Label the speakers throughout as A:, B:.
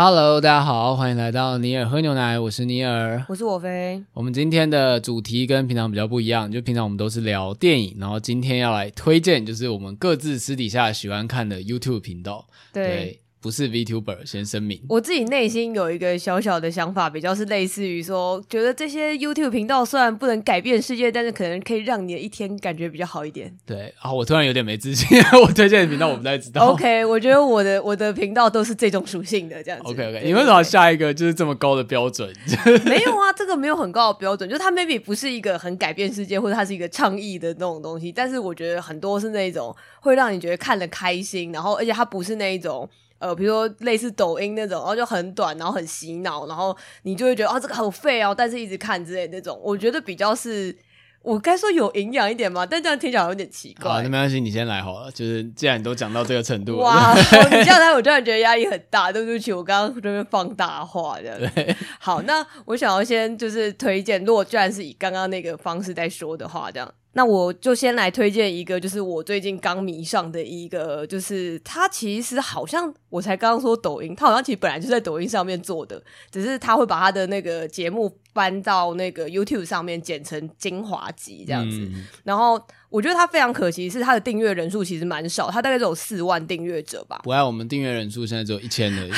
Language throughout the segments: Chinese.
A: Hello，大家好，欢迎来到尼尔喝牛奶，我是尼尔，
B: 我是我飞。
A: 我们今天的主题跟平常比较不一样，就平常我们都是聊电影，然后今天要来推荐，就是我们各自私底下喜欢看的 YouTube 频道。
B: 对。
A: 对不是 VTuber，先声明。
B: 我自己内心有一个小小的想法，比较是类似于说，觉得这些 YouTube 频道虽然不能改变世界，但是可能可以让你的一天感觉比较好一点。
A: 对啊，我突然有点没自信，我推荐的频道我不太知道。
B: OK，我觉得我的我的频道都是这种属性的这样子。
A: OK OK，你为什么下一个就是这么高的标准？
B: 没有啊，这个没有很高的标准，就是它 maybe 不是一个很改变世界，或者它是一个倡议的那种东西，但是我觉得很多是那一种会让你觉得看得开心，然后而且它不是那一种。呃，比如说类似抖音那种，然后就很短，然后很洗脑，然后你就会觉得啊，这个好废哦，但是一直看之类的那种，我觉得比较是，我该说有营养一点嘛，但这样听起来有点奇怪。
A: 好，那没关系，你先来好了。就是既然你都讲到这个程度了，
B: 哇，你这样来我突然觉得压力很大，对不起，我刚刚这边放大话这样。对，好，那我想要先就是推荐，如果居然是以刚刚那个方式在说的话，这样。那我就先来推荐一个，就是我最近刚迷上的一个，就是他其实好像我才刚刚说抖音，他好像其实本来就在抖音上面做的，只是他会把他的那个节目搬到那个 YouTube 上面剪成精华集这样子，嗯、然后。我觉得他非常可惜，是他的订阅人数其实蛮少，他大概只有四万订阅者吧。
A: 不爱我们订阅人数现在只有一千而已。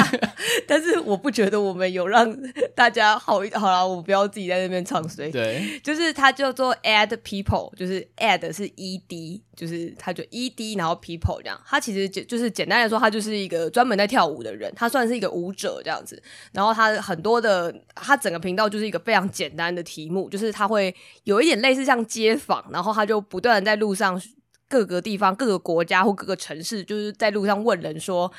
B: 但是我不觉得我们有让大家好一好啦，我不要自己在那边唱衰。
A: 对，
B: 就是他叫做 Add People，就是 Ad 是 E D，就是他就 E D，然后 People 这样。他其实就就是简单来说，他就是一个专门在跳舞的人，他算是一个舞者这样子。然后他很多的，他整个频道就是一个非常简单的题目，就是他会有一点类似像街访，然后他。就不断在路上各个地方、各个国家或各个城市，就是在路上问人说：“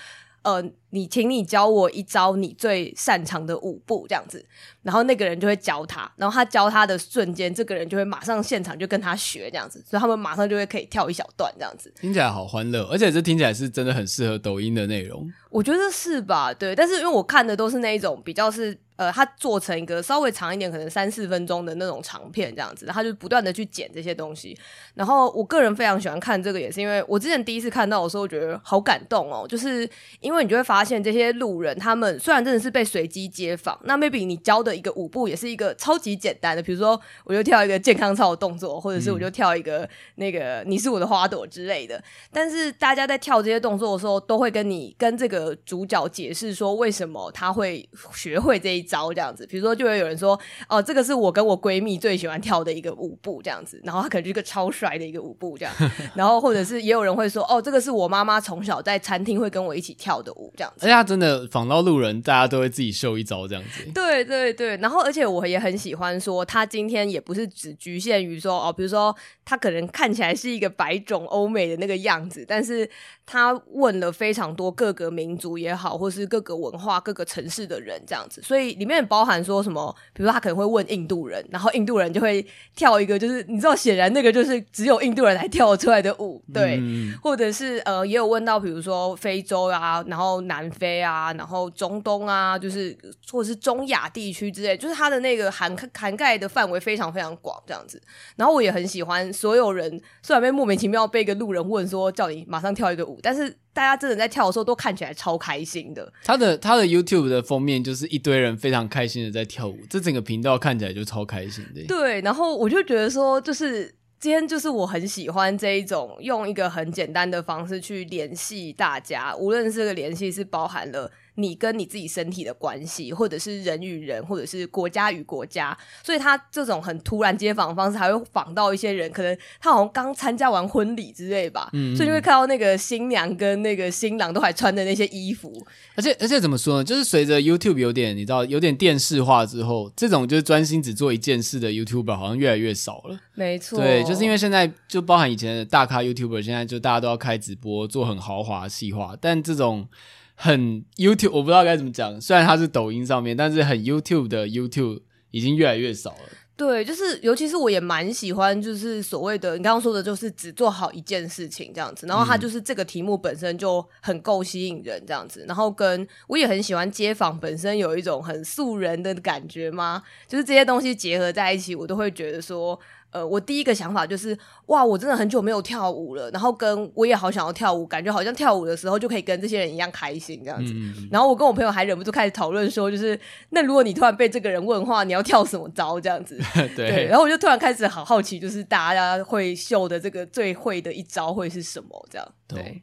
B: 呃。”你请你教我一招你最擅长的舞步，这样子，然后那个人就会教他，然后他教他的瞬间，这个人就会马上现场就跟他学这样子，所以他们马上就会可以跳一小段这样子，
A: 听起来好欢乐，而且这听起来是真的很适合抖音的内容，
B: 我觉得是吧？对，但是因为我看的都是那一种比较是呃，他做成一个稍微长一点，可能三四分钟的那种长片这样子，他就不断的去剪这些东西，然后我个人非常喜欢看这个，也是因为我之前第一次看到的时候，我觉得好感动哦，就是因为你就会发。发现这些路人，他们虽然真的是被随机街访，那 maybe 你教的一个舞步也是一个超级简单的，比如说我就跳一个健康操的动作，或者是我就跳一个那个你是我的花朵之类的。但是大家在跳这些动作的时候，都会跟你跟这个主角解释说为什么他会学会这一招这样子。比如说，就会有人说哦，这个是我跟我闺蜜最喜欢跳的一个舞步这样子，然后他可能就是一个超帅的一个舞步这样。然后或者是也有人会说哦，这个是我妈妈从小在餐厅会跟我一起跳的舞这样。
A: 而且他真的仿到路人，大家都会自己秀一招这样子。
B: 对对对，然后而且我也很喜欢说，他今天也不是只局限于说哦，比如说他可能看起来是一个白种欧美的那个样子，但是他问了非常多各个民族也好，或是各个文化、各个城市的人这样子，所以里面包含说什么，比如说他可能会问印度人，然后印度人就会跳一个，就是你知道，显然那个就是只有印度人才跳出来的舞，对，嗯、或者是呃，也有问到比如说非洲啊，然后南非。啊，然后中东啊，就是或者是中亚地区之类，就是它的那个涵涵盖的范围非常非常广，这样子。然后我也很喜欢，所有人虽然被莫名其妙被一个路人问说叫你马上跳一个舞，但是大家真的在跳的时候都看起来超开心的。
A: 他的他的 YouTube 的封面就是一堆人非常开心的在跳舞，这整个频道看起来就超开心的。
B: 对，然后我就觉得说，就是。今天就是我很喜欢这一种用一个很简单的方式去联系大家，无论这个联系是包含了你跟你自己身体的关系，或者是人与人，或者是国家与国家。所以他这种很突然接访的方式，还会访到一些人，可能他好像刚参加完婚礼之类吧，所以就会看到那个新娘跟那个新郎都还穿的那些衣服。
A: 而且而且怎么说呢？就是随着 YouTube 有点你知道有点电视化之后，这种就是专心只做一件事的 YouTuber 好像越来越少了。
B: 没错，
A: 对，就是因为现在就包含以前的大咖 YouTuber，现在就大家都要开直播，做很豪华细化，但这种很 YouTube，我不知道该怎么讲。虽然它是抖音上面，但是很 YouTube 的 YouTube 已经越来越少了。
B: 对，就是尤其是我也蛮喜欢，就是所谓的你刚刚说的，就是只做好一件事情这样子。然后它就是这个题目本身就很够吸引人这样子。然后跟我也很喜欢街访本身有一种很素人的感觉吗？就是这些东西结合在一起，我都会觉得说。呃，我第一个想法就是，哇，我真的很久没有跳舞了，然后跟我也好想要跳舞，感觉好像跳舞的时候就可以跟这些人一样开心这样子。嗯、然后我跟我朋友还忍不住开始讨论说，就是那如果你突然被这个人问话，你要跳什么招这样子？对，对。然后我就突然开始好好奇，就是大家会秀的这个最会的一招会是什么？这样。对。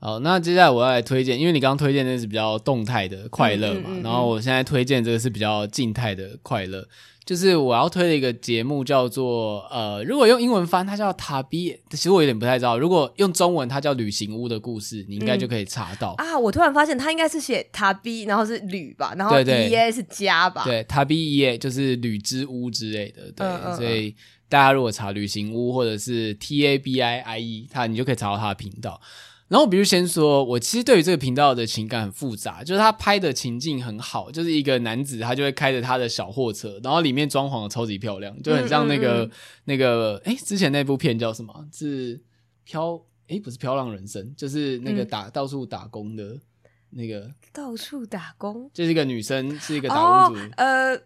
A: 好，那接下来我要来推荐，因为你刚刚推荐的是比较动态的快乐嘛，嗯嗯嗯嗯，然后我现在推荐这个是比较静态的快乐。就是我要推的一个节目叫做呃，如果用英文翻，它叫塔比，其实我有点不太知道。如果用中文，它叫旅行屋的故事，你应该就可以查到、
B: 嗯、啊。我突然发现，它应该是写塔比，然后是旅吧，然后 E A 是家吧？
A: 对，塔比 ie 就是旅之屋之类的。对，嗯嗯嗯，所以大家如果查旅行屋或者是 T A B I I E，它你就可以查到它的频道。然后，比如先说，我其实对于这个频道的情感很复杂，就是他拍的情境很好，就是一个男子，他就会开着他的小货车，然后里面装潢的超级漂亮，就很像那个、嗯嗯嗯、那个，诶之前那部片叫什么？是飘？诶不是《飘浪人生》，就是那个打、嗯、到处打工的那个，
B: 到处打工，
A: 就是一个女生，是一个打工族。
B: 哦、呃，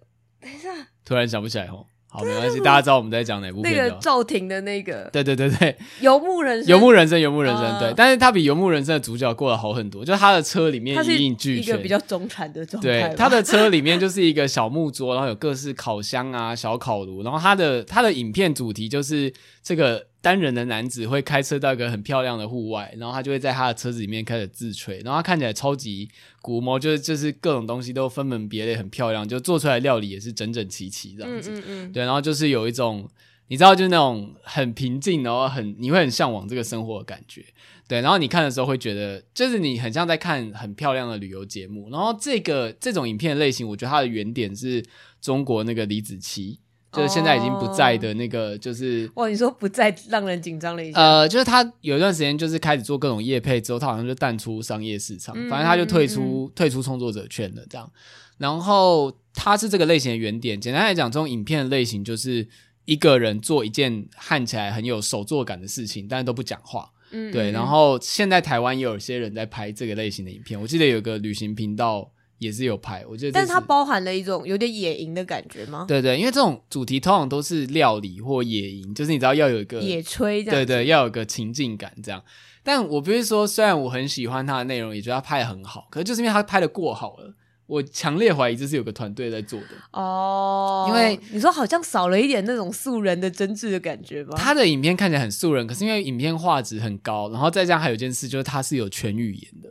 B: 等一下，
A: 突然想不起来哦。好，没关系，大家知道我们在讲哪部片？
B: 那个赵婷的那个，
A: 对对对对，
B: 游牧人生，
A: 游牧人生，游牧人生，对，但是他比游牧人生的主角过得好很多，就他的车里面一应俱全，
B: 一个比较中产的状态。
A: 对，他的车里面就是一个小木桌，然后有各式烤箱啊、小烤炉，然后他的他的影片主题就是这个。单人的男子会开车到一个很漂亮的户外，然后他就会在他的车子里面开始自吹，然后他看起来超级古摸，就是就是各种东西都分门别类，很漂亮，就做出来料理也是整整齐齐这样子。嗯嗯嗯。对，然后就是有一种你知道，就是那种很平静，然后很你会很向往这个生活的感觉。对，然后你看的时候会觉得，就是你很像在看很漂亮的旅游节目。然后这个这种影片类型，我觉得它的原点是中国那个李子柒。就是现在已经不在的那个，就是
B: 哇，你说不在，让人紧张了一下。
A: 呃，就是他有一段时间就是开始做各种业配之后，他好像就淡出商业市场，反正他就退出退出创作者圈了这样。然后他是这个类型的原点，简单来讲，这种影片的类型就是一个人做一件看起来很有手作感的事情，但是都不讲话。嗯，对。然后现在台湾也有些人在拍这个类型的影片，我记得有个旅行频道。也是有拍，我觉得，
B: 但是它包含了一种有点野营的感觉吗？
A: 对对，因为这种主题通常都是料理或野营，就是你知道要有一个
B: 野炊
A: 这样，对对，要有个情境感这样。但我不是说，虽然我很喜欢它的内容，也觉得他拍的很好，可是就是因为它拍的过好了，我强烈怀疑这是有个团队在做的
B: 哦。
A: 因为
B: 你说好像少了一点那种素人的真挚的感觉吧？
A: 他的影片看起来很素人，可是因为影片画质很高，然后再加上还有一件事，就是他是有全语言的。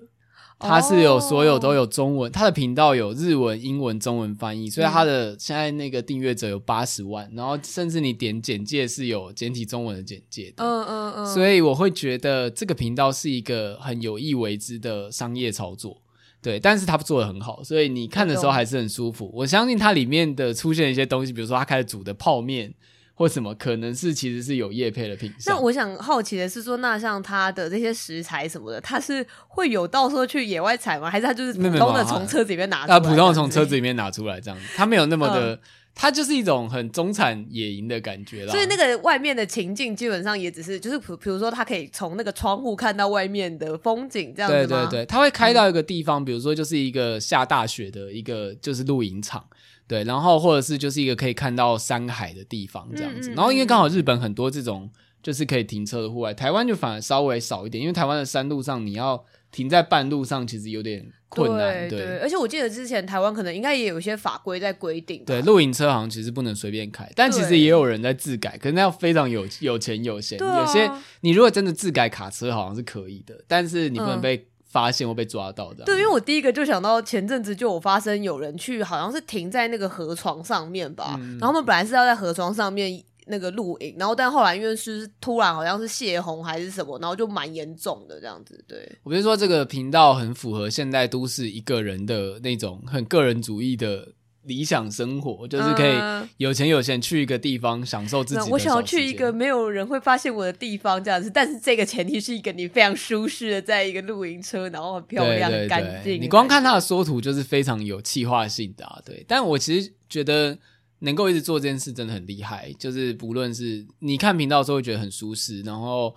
A: 他是有所有都有中文，他的频道有日文、英文、中文翻译，所以他的现在那个订阅者有八十万，然后甚至你点简介是有简体中文的简介的，嗯嗯嗯，所以我会觉得这个频道是一个很有意为之的商业操作，对，但是他做的很好，所以你看的时候还是很舒服。我相信它里面的出现一些东西，比如说他开始煮的泡面。或什么可能是其实是有叶配的品相？
B: 那我想好奇的是说，那像它的这些食材什么的，它是会有到时候去野外采吗？还是它就是普通的从车子里面拿出来？啊，
A: 普通的从车子里面拿出来这样子，他没有那么的，他、嗯、就是一种很中产野营的感觉啦。
B: 所以那个外面的情境基本上也只是就是，比比如说它可以从那个窗户看到外面的风景这样子吗？
A: 对对对，他会开到一个地方，嗯、比如说就是一个下大雪的一个就是露营场。对，然后或者是就是一个可以看到山海的地方这样子，嗯嗯、然后因为刚好日本很多这种就是可以停车的户外，台湾就反而稍微少一点，因为台湾的山路上你要停在半路上其实有点困难。对，对。对，
B: 而且我记得之前台湾可能应该也有一些法规在规定，
A: 对，露营车好像其实不能随便开，但其实也有人在自改，可是那要非常有有钱有闲，啊、有些你如果真的自改卡车好像是可以的，但是你不能被。发现或被抓到的。
B: 对，因为我第一个就想到前阵子就有发生有人去，好像是停在那个河床上面吧，嗯、然后他们本来是要在河床上面那个录影，然后但后来因为是突然好像是泄洪还是什么，然后就蛮严重的这样子。对，
A: 我不是说这个频道很符合现代都市一个人的那种很个人主义的。理想生活就是可以有钱有闲去一个地方享受自己的。
B: 我想要去一个没有人会发现我的地方，这样子。但是这个前提是一个你非常舒适的，在一个露营车，然后很漂亮、很干净。
A: 你光看它的缩图就是非常有气化性的啊。对，但我其实觉得能够一直做这件事真的很厉害。就是不论是你看频道的时候会觉得很舒适，然后。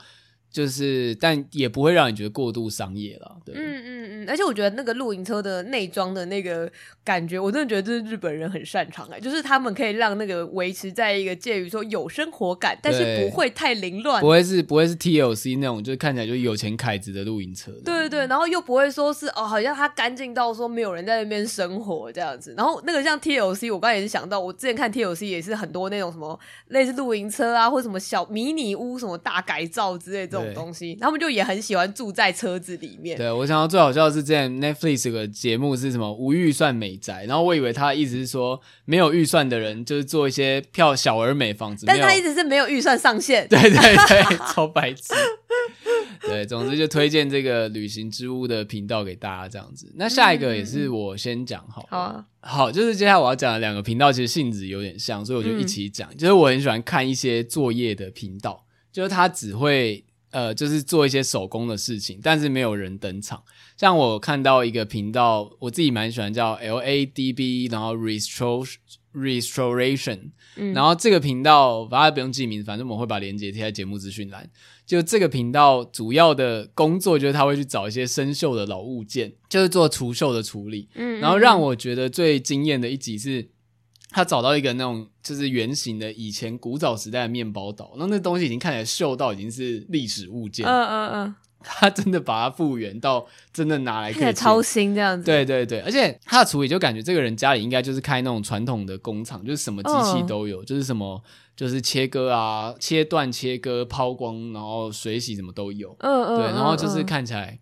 A: 就是，但也不会让你觉得过度商业了。对，
B: 嗯嗯嗯，而且我觉得那个露营车的内装的那个感觉，我真的觉得这是日本人很擅长哎，就是他们可以让那个维持在一个介于说有生活感，但是不会太凌乱，
A: 不会是不会是 TLC 那种，就是看起来就有钱凯子的露营车。
B: 对对对，然后又不会说是哦，好像它干净到说没有人在那边生活这样子。然后那个像 TLC，我刚才也是想到，我之前看 TLC 也是很多那种什么类似露营车啊，或什么小迷你屋什么大改造之类的这种。东西，他们就也很喜欢住在车子里面。
A: 对，我想到最好笑的是，之前 Netflix 有个节目是什么无预算美宅，然后我以为他意思是说没有预算的人就是做一些票小而美房子，
B: 但他一直是没有预算上限。
A: 对对对，超白痴。对，总之就推荐这个旅行之屋的频道给大家这样子。那下一个也是我先讲好，
B: 好啊，
A: 好，就是接下来我要讲的两个频道，其实性质有点像，所以我就一起讲。嗯、就是我很喜欢看一些作业的频道，就是他只会。呃，就是做一些手工的事情，但是没有人登场。像我看到一个频道，我自己蛮喜欢叫 L A D B，然后 Restore Restoration，嗯，然后这个频道大家不用记名，反正我们会把链接贴在节目资讯栏。就这个频道主要的工作就是他会去找一些生锈的老物件，就是做除锈的处理。嗯，然后让我觉得最惊艳的一集是。他找到一个那种就是圆形的以前古早时代的面包岛，然后那东西已经看起来锈到已经是历史物件。嗯嗯嗯，他真的把它复原到真的拿来可以
B: 超新这样子。
A: 对对对，而且他的处理就感觉这个人家里应该就是开那种传统的工厂，就是什么机器都有，就是什么就是切割啊、切断、切割、抛光，然后水洗什么都有。嗯嗯，对，然后就是看起来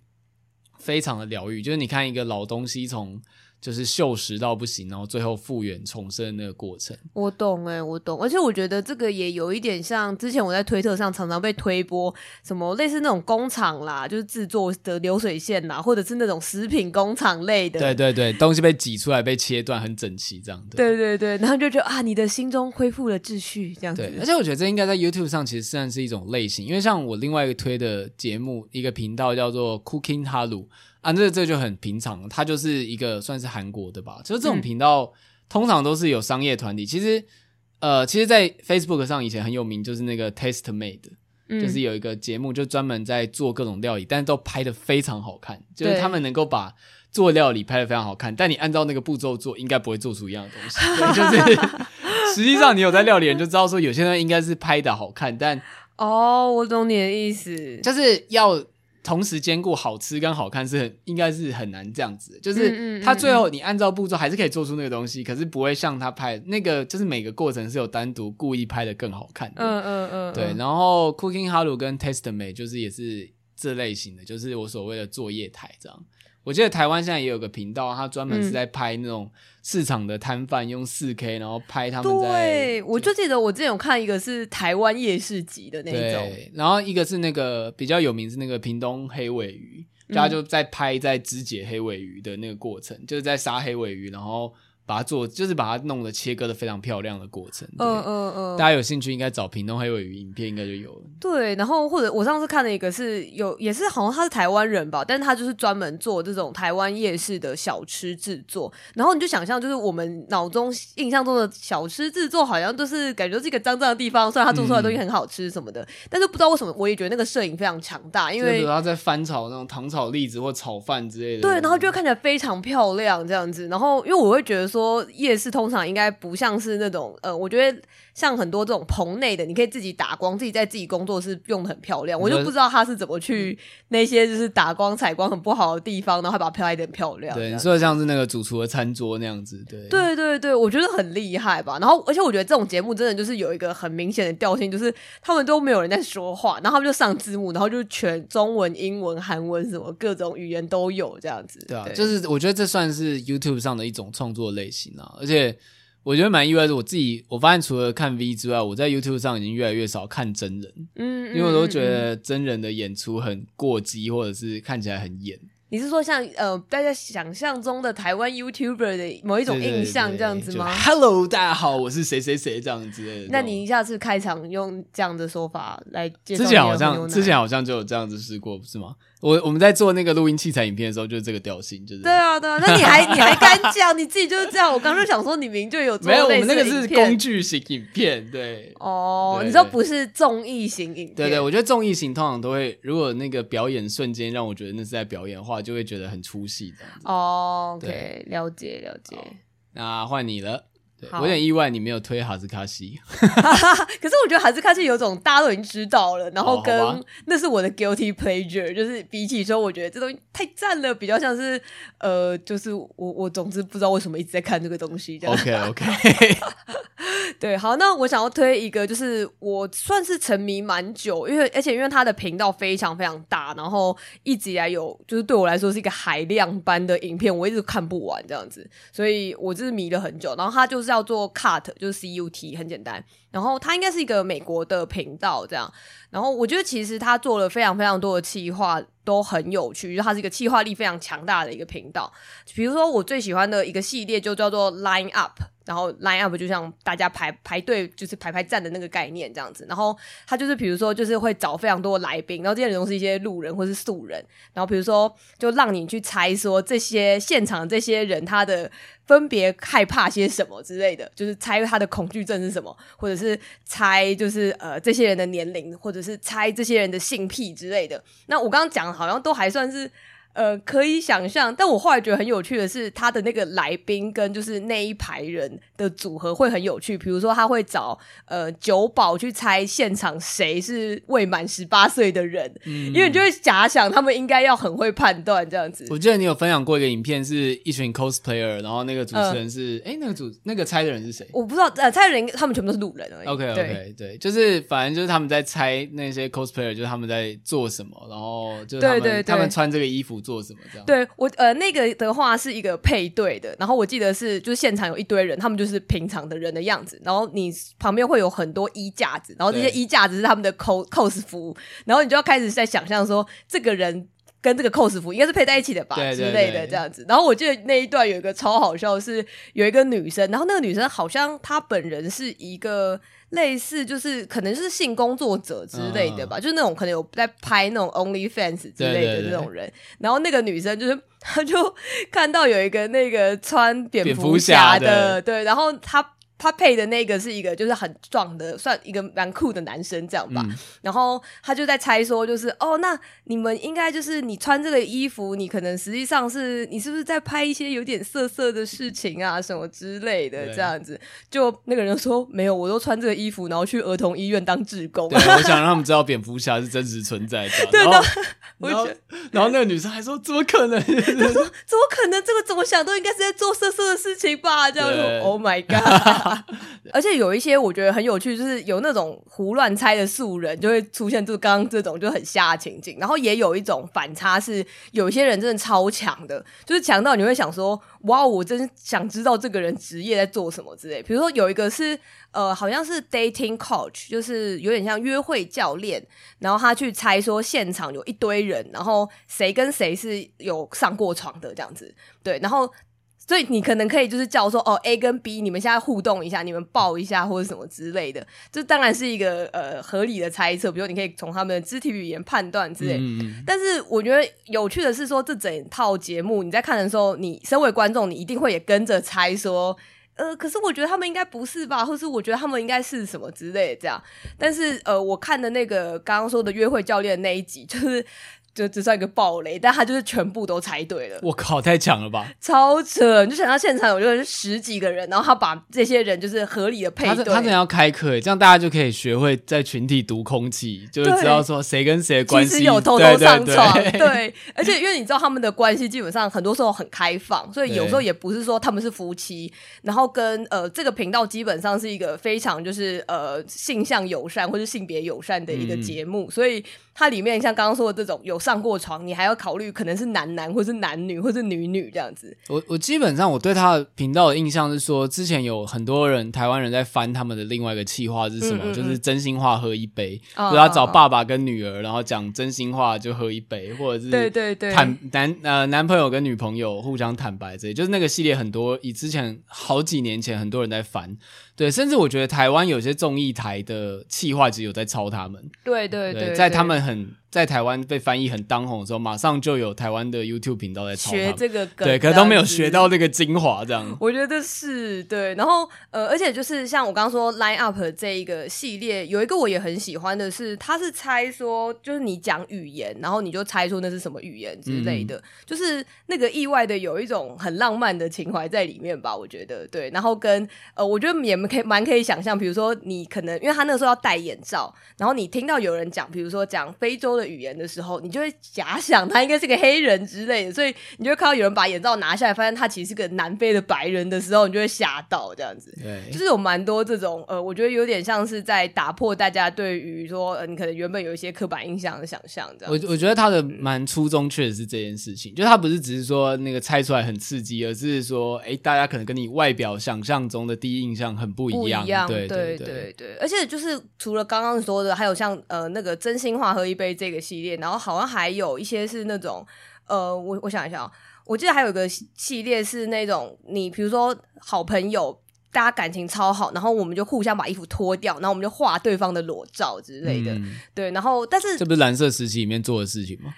A: 非常的疗愈，就是你看一个老东西从。就是锈蚀到不行，然后最后复原重生的那个过程。
B: 我懂哎、欸，我懂，而且我觉得这个也有一点像之前我在推特上常常被推播什么类似那种工厂啦，就是制作的流水线啦，或者是那种食品工厂类的。
A: 对对对，东西被挤出来被切断很整齐这样的。
B: 对对对，然后就觉得啊，你的心中恢复了秩序这样子。
A: 对，而且我觉得这应该在 YouTube 上其实算是一种类型，因为像我另外一个推的节目一个频道叫做 Cooking Haru。啊，这这就很平常，它就是一个算是韩国的吧。就是这种频道、嗯、通常都是有商业团体。其实，呃，其实，在 Facebook 上以前很有名，就是那个 Taste Made，、嗯、就是有一个节目，就专门在做各种料理，但是都拍的非常好看。就是他们能够把做料理拍的非常好看，但你按照那个步骤做，应该不会做出一样的东西。对，就是 实际上你有在料理人就知道说，有些人应该是拍的好看，但
B: 哦，我懂你的意思，
A: 就是要。同时兼顾好吃跟好看是很应该是很难这样子，就是他最后你按照步骤还是可以做出那个东西，可是不会像他拍那个，就是每个过程是有单独故意拍的更好看的。嗯嗯嗯，对。然后 Cooking Haru 跟 Tastemade 就是也是这类型的，就是我所谓的作业台这样。我记得台湾现在也有个频道，他专门是在拍那种市场的摊贩，用四 K 然后拍他们在。
B: 对，我就记得我之前有看一个是台湾夜市集的那种，
A: 然后一个是那个比较有名是那个屏东黑尾鱼，他就在拍在肢解黑尾鱼的那个过程，就是在杀黑尾鱼，然后。把它做，就是把它弄得切割的非常漂亮的过程。嗯嗯嗯，大家有兴趣应该找屏东黑尾鱼影片，应该就有了。
B: 对，然后或者我上次看了一个是有，也是好像他是台湾人吧，但是他就是专门做这种台湾夜市的小吃制作。然后你就想象，就是我们脑中印象中的小吃制作，好像都是感觉是一个脏脏的地方，虽然他做出来的东西很好吃什么的，嗯、但是不知道为什么，我也觉得那个摄影非常强大，因为
A: 他在翻炒那种糖炒栗子或炒饭之类的。
B: 对，然后就会看起来非常漂亮这样子。然后因为我会觉得。说夜市通常应该不像是那种呃，我觉得像很多这种棚内的，你可以自己打光，自己在自己工作室用的很漂亮。我就不知道他是怎么去那些就是打光采光很不好的地方，然后还把它拍得很漂亮。
A: 对，你说的像是那个主厨的餐桌那样子，对，
B: 对对对，我觉得很厉害吧。然后而且我觉得这种节目真的就是有一个很明显的调性，就是他们都没有人在说话，然后他们就上字幕，然后就全中文、英文、韩文什么各种语言都有这样子。
A: 对啊，
B: 对
A: 就是我觉得这算是 YouTube 上的一种创作类型啊，而且我觉得蛮意外的。我自己我发现除了看 V 之外，我在 YouTube 上已经越来越少看真人，嗯，因为我都觉得真人的演出很过激，或者是看起来很演。
B: 你是说像呃大家想象中的台湾 YouTuber 的某一种印象这样子吗
A: ？Hello，大家好，我是谁谁谁这样子。
B: 那你一下次开场用这样的说法来介绍？
A: 之前好像之前好像就有这样子试过，不是吗？我我们在做那个录音器材影片的时候，就是这个调性，就是
B: 对啊对啊。那你还你还敢讲？你自己就是这样。我刚刚就想说，你明明就有做
A: 没有？我们那个是工具型影片，对
B: 哦。你说不是综艺型影片？
A: 对对，我觉得综艺型通常都会，如果那个表演瞬间让我觉得那是在表演的话，就会觉得很出戏这样子。
B: 哦，OK，了解了解。
A: 那换你了。我有点意外，你没有推哈斯卡西。
B: 可是我觉得哈斯卡西有种大家都已经知道了，然后跟、哦、那是我的 guilty pleasure，就是比起说我觉得这东西太赞了，比较像是呃，就是我我总之不知道为什么一直在看这个东西这样。
A: OK OK，
B: 对，好，那我想要推一个，就是我算是沉迷蛮久，因为而且因为他的频道非常非常大，然后一直以来有就是对我来说是一个海量般的影片，我一直看不完这样子，所以我就是迷了很久，然后他就是。叫做 Cut，就是 C U T，很简单。然后它应该是一个美国的频道，这样。然后我觉得其实他做了非常非常多的企划，都很有趣。就它是一个企划力非常强大的一个频道。比如说我最喜欢的一个系列就叫做 Line Up。然后 line up 就像大家排排队，就是排排站的那个概念这样子。然后他就是比如说，就是会找非常多的来宾，然后这些人都是一些路人或是素人。然后比如说，就让你去猜说这些现场这些人他的分别害怕些什么之类的，就是猜他的恐惧症是什么，或者是是猜就是呃这些人的年龄，或者是猜这些人的性癖之类的。那我刚刚讲好像都还算是。呃，可以想象，但我后来觉得很有趣的是，他的那个来宾跟就是那一排人的组合会很有趣。比如说，他会找呃酒保去猜现场谁是未满十八岁的人，嗯，因为你就会假想他们应该要很会判断这样子。
A: 我记得你有分享过一个影片，是一群 cosplayer，然后那个主持人是哎、呃，那个主那个猜的人是谁？
B: 我不知道，呃，猜的人他们全部都是路人而已。
A: OK OK 对，对，就是反正就是他们在猜那些 cosplayer，就是他们在做什么，然后就是他们对对对他们穿这个衣服。做什么这样？
B: 对我呃，那个的话是一个配对的，然后我记得是就是现场有一堆人，他们就是平常的人的样子，然后你旁边会有很多衣架子，然后这些衣架子是他们的 cos cos 服，然后你就要开始在想象说这个人跟这个 cos 服应该是配在一起的吧之类的这样子。然后我记得那一段有一个超好笑，是有一个女生，然后那个女生好像她本人是一个。类似就是可能是性工作者之类的吧，嗯、就是那种可能有在拍那种 OnlyFans 之类的这种人。然后那个女生就是，她就看到有一个那个穿蝙蝠侠的，的，对，然后她。他配的那个是一个就是很壮的，算一个蛮酷的男生这样吧。嗯、然后他就在猜说，就是哦，那你们应该就是你穿这个衣服，你可能实际上是你是不是在拍一些有点色色的事情啊，什么之类的这样子？就那个人说没有，我都穿这个衣服，然后去儿童医院当志工。
A: 对，我想让他们知道蝙蝠侠是真实存在的。对的。然后，然后，然后那个女生还说：“怎么可能？” 他说：“怎么
B: 可能？这个怎么想都应该是在做色色的事情吧？”这样说：“Oh my god！” 而且有一些我觉得很有趣，就是有那种胡乱猜的素人，就会出现就刚刚这种就很瞎的情景。然后也有一种反差，是有一些人真的超强的，就是强到你会想说：哇，我真想知道这个人职业在做什么之类。比如说有一个是呃，好像是 dating coach，就是有点像约会教练，然后他去猜说现场有一堆人，然后谁跟谁是有上过床的这样子，对，然后。所以你可能可以就是叫说哦，A 跟 B，你们现在互动一下，你们抱一下或者什么之类的，这当然是一个呃合理的猜测。比如你可以从他们的肢体语言判断之类。嗯。但是我觉得有趣的是说，这整套节目你在看的时候，你身为观众，你一定会也跟着猜说，呃，可是我觉得他们应该不是吧，或是我觉得他们应该是什么之类的这样。但是呃，我看的那个刚刚说的约会教练那一集，就是。就只算一个暴雷，但他就是全部都猜对了。
A: 我靠，太强了吧！
B: 超扯！你就想到现场有就是十几个人，然后他把这些人就是合理的配对。
A: 他他真的要开课，这样大家就可以学会在群体读空气，就是知道说谁跟谁的关系。
B: 其实有偷偷上床，对，而且因为你知道他们的关系基本上很多时候很开放，所以有时候也不是说他们是夫妻，然后跟呃这个频道基本上是一个非常就是呃性向友善或是性别友善的一个节目，嗯、所以。它里面像刚刚说的这种有上过床，你还要考虑可能是男男或是男女或是女女这样子。
A: 我我基本上我对他的频道的印象是说，之前有很多人台湾人在翻他们的另外一个企划是什么，嗯嗯嗯就是真心话喝一杯，就、哦、他找爸爸跟女儿，然后讲真心话就喝一杯，或者是对对对坦男呃男朋友跟女朋友互相坦白这些，就是那个系列很多以之前好几年前很多人在翻。对，甚至我觉得台湾有些综艺台的企划其实有在抄他们。
B: 对对对，
A: 对，在他们很在台湾被翻译很当红的时候，马上就有台湾的 YouTube 频道在抄。
B: 学这个梗，
A: 对，可是都没有学到那个精华，这样。
B: 我觉得是对，然后呃，而且就是像我刚刚说 Line Up 这一个系列，有一个我也很喜欢的是，他是猜说，就是你讲语言，然后你就猜出那是什么语言之类的，嗯、就是那个意外的有一种很浪漫的情怀在里面吧，我觉得对。然后跟呃，我觉得也。可以蛮可以想象，比如说你可能因为他那个时候要戴眼罩，然后你听到有人讲，比如说讲非洲的语言的时候，你就会假想他应该是个黑人之类的，所以你就会看到有人把眼罩拿下来，发现他其实是个南非的白人的时候，你就会吓到这样子。对，就是有蛮多这种呃，我觉得有点像是在打破大家对于说呃，你可能原本有一些刻板印象的想象这样。
A: 我我觉得他的蛮初衷确实是这件事情，嗯、就他不是只是说那个猜出来很刺激，而是说哎，大家可能跟你外表想象中的第一印象很不一样。不一样，
B: 对对对对，对，而且就是除了刚刚说的，还有像呃那个真心话喝一杯这个系列，然后好像还有一些是那种呃，我我想一下啊，我记得还有一个系列是那种你比如说好朋友，大家感情超好，然后我们就互相把衣服脱掉，然后我们就画对方的裸照之类的，嗯、对，然后但是
A: 这不是蓝色时期里面做的事情吗？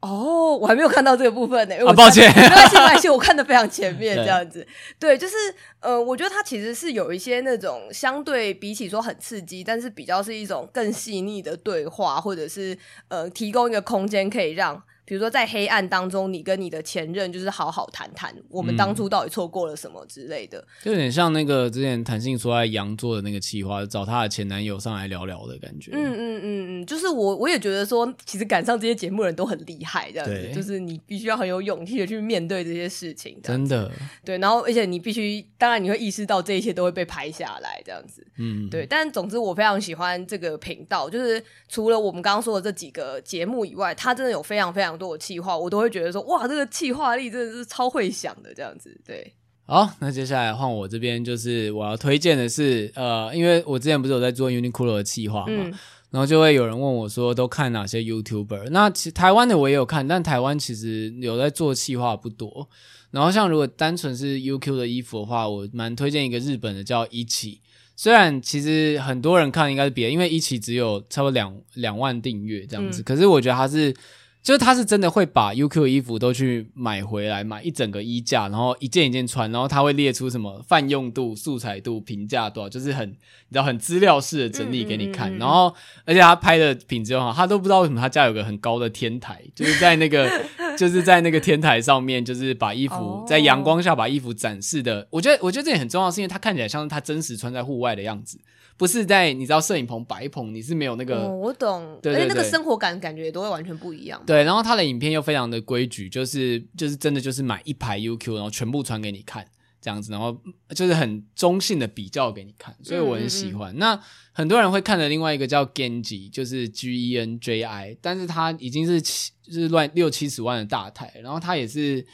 B: 哦，我还没有看到这个部分呢。
A: 啊，抱歉，
B: 没关系，没关系，我看的非常前面，这样子。对，就是呃，我觉得它其实是有一些那种相对比起说很刺激，但是比较是一种更细腻的对话，或者是呃，提供一个空间可以让。比如说，在黑暗当中，你跟你的前任就是好好谈谈，我们当初到底错过了什么之类的，嗯、
A: 就有点像那个之前谈性说爱杨做的那个企划，找她的前男友上来聊聊的感觉。
B: 嗯嗯嗯嗯，就是我我也觉得说，其实赶上这些节目的人都很厉害，这样子，就是你必须要很有勇气的去面对这些事情，
A: 真的。
B: 对，然后而且你必须，当然你会意识到这一切都会被拍下来，这样子。嗯，对。但总之，我非常喜欢这个频道，就是除了我们刚刚说的这几个节目以外，它真的有非常非常多的企划，我都会觉得说，哇，这个企划力真的是超会想的这样子。对，
A: 好，那接下来换我这边，就是我要推荐的是，呃，因为我之前不是有在做 Uniqlo 的企划嘛，嗯、然后就会有人问我说，都看哪些 YouTuber？那其实台湾的我也有看，但台湾其实有在做企划不多。然后像如果单纯是 UQ 的衣服的话，我蛮推荐一个日本的叫一起。虽然其实很多人看应该是别的，因为一起只有差不多两两万订阅这样子，嗯、可是我觉得他是。就是他是真的会把 UQ 的衣服都去买回来，买一整个衣架，然后一件一件穿，然后他会列出什么泛用度、素材度、评价多少，就是很你知道很资料式的整理给你看。嗯嗯嗯、然后而且他拍的品质很好，他都不知道为什么他家有个很高的天台，就是在那个 就是在那个天台上面，就是把衣服在阳光下把衣服展示的。我觉得我觉得这也很重要，是因为它看起来像是他真实穿在户外的样子。不是在你知道摄影棚摆棚，你是没有那个。
B: 哦，我懂。而且那个生活感感觉都会完全不一样。
A: 对，然后他的影片又非常的规矩，就是就是真的就是买一排 UQ，然后全部传给你看这样子，然后就是很中性的比较给你看，所以我很喜欢。嗯嗯嗯，那很多人会看的另外一个叫 Genji，就是 G E N J I，但是他已经是七就是乱六七十万的大台，然后他也是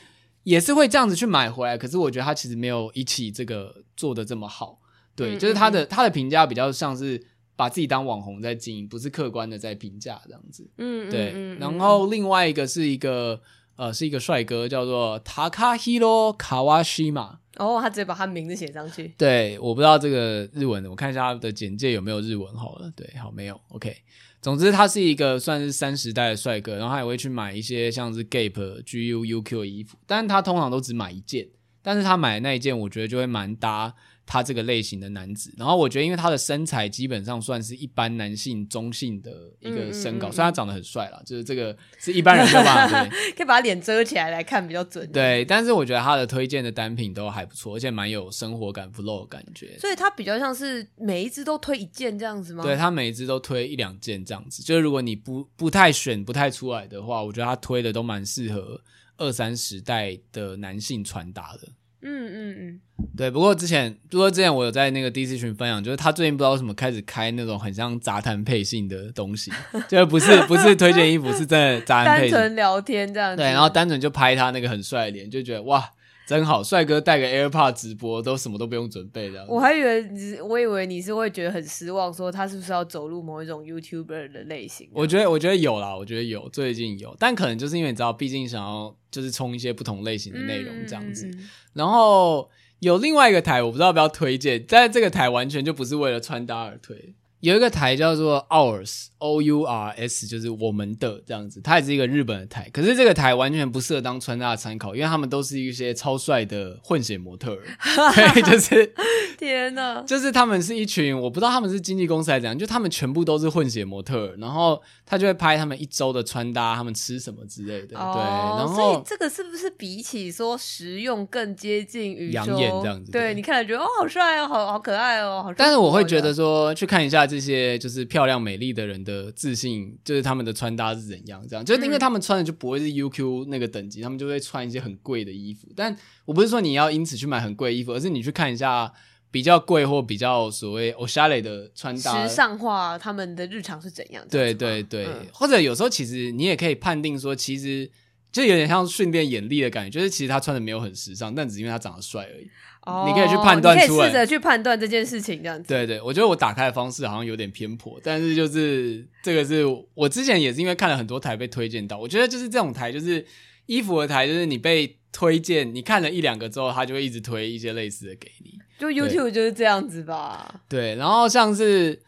A: 也是会这样子去买回来，可是我觉得他其实没有一起这个做的这么好。对，就是他的他的评价比较像是把自己当网红在经营，不是客观的在评价这样子。嗯，对。然后另外一个是一个呃是一个帅哥，叫做 Takahiro Kawashima。
B: 哦，他直接把他名字写上去。
A: 对，我不知道这个日文的，我看一下他的简介有没有日文好了。对，好，没有。OK。总之，他是一个算是三十代的帅哥，然后他也会去买一些像是 Gap、GU、UQ 的衣服，但是他通常都只买一件。但是他买的那一件，我觉得就会蛮搭。他这个类型的男子，然后我觉得，因为他的身材基本上算是一般男性中性的一个身高，嗯嗯嗯、虽然他长得很帅啦，就是这个是一般人的吧？对，
B: 可以把脸遮起来来看比较准。
A: 对，但是我觉得他的推荐的单品都还不错，而且蛮有生活感、flow 的感觉。
B: 所以他比较像是每一只都推一件这样子吗？
A: 对，他每一只都推一两件这样子，就是如果你不不太选不太出来的话，我觉得他推的都蛮适合二三十代的男性穿搭的。嗯嗯嗯，对。不过之前，不过之前我有在那个 DC 群分享，就是他最近不知道为什么开始开那种很像杂谈配信的东西，就不是不是推荐衣服，是真的杂谈配信，
B: 单纯聊天这样子。
A: 对，然后单纯就拍他那个很帅的脸，就觉得哇。真好，帅哥带个 AirPod 直播都什么都不用准备的。
B: 我还以为你，我以为你是会觉得很失望，说他是不是要走入某一种 YouTuber 的类型？
A: 我觉得，我觉得有啦，我觉得有，最近有，但可能就是因为你知道，毕竟想要就是冲一些不同类型的内容这样子。嗯、然后有另外一个台，我不知道要不要推荐，但这个台完全就不是为了穿搭而推。有一个台叫做 Ours O U R S，就是我们的这样子，它也是一个日本的台。可是这个台完全不适合当穿搭的参考，因为他们都是一些超帅的混血模特儿，对，就是
B: 天哪，
A: 就是他们是一群，我不知道他们是经纪公司还是怎样，就他们全部都是混血模特儿，然后他就会拍他们一周的穿搭，他们吃什么之类的，哦、对。然后
B: 所以这个是不是比起说实用更接近于
A: 养眼这样子？
B: 对，你看了觉得哦，好帅哦，好好可爱哦，好。
A: 但是我会觉得说去看一下。这些就是漂亮美丽的人的自信，就是他们的穿搭是怎样？这样，就是因为他们穿的就不会是 UQ 那个等级，他们就会穿一些很贵的衣服。但我不是说你要因此去买很贵的衣服，而是你去看一下比较贵或比较所谓おしゃれ的穿搭，
B: 时尚化，他们的日常是怎样？
A: 对对对，嗯、或者有时候其实你也可以判定说，其实就有点像训练眼力的感觉，就是其实他穿的没有很时尚，但只是因为他长得帅而已。
B: 哦，
A: 你可以去判断出来，
B: 试着去判断这件事情，这样子。
A: 对对，我觉得我打开的方式好像有点偏颇，但是就是这个是我之前也是因为看了很多台被推荐到，我觉得就是这种台，就是衣服的台，就是你被推荐，你看了一两个之后，他就会一直推一些类似的给你。
B: 就 YouTube 就是这样子吧。
A: 对，然后像是。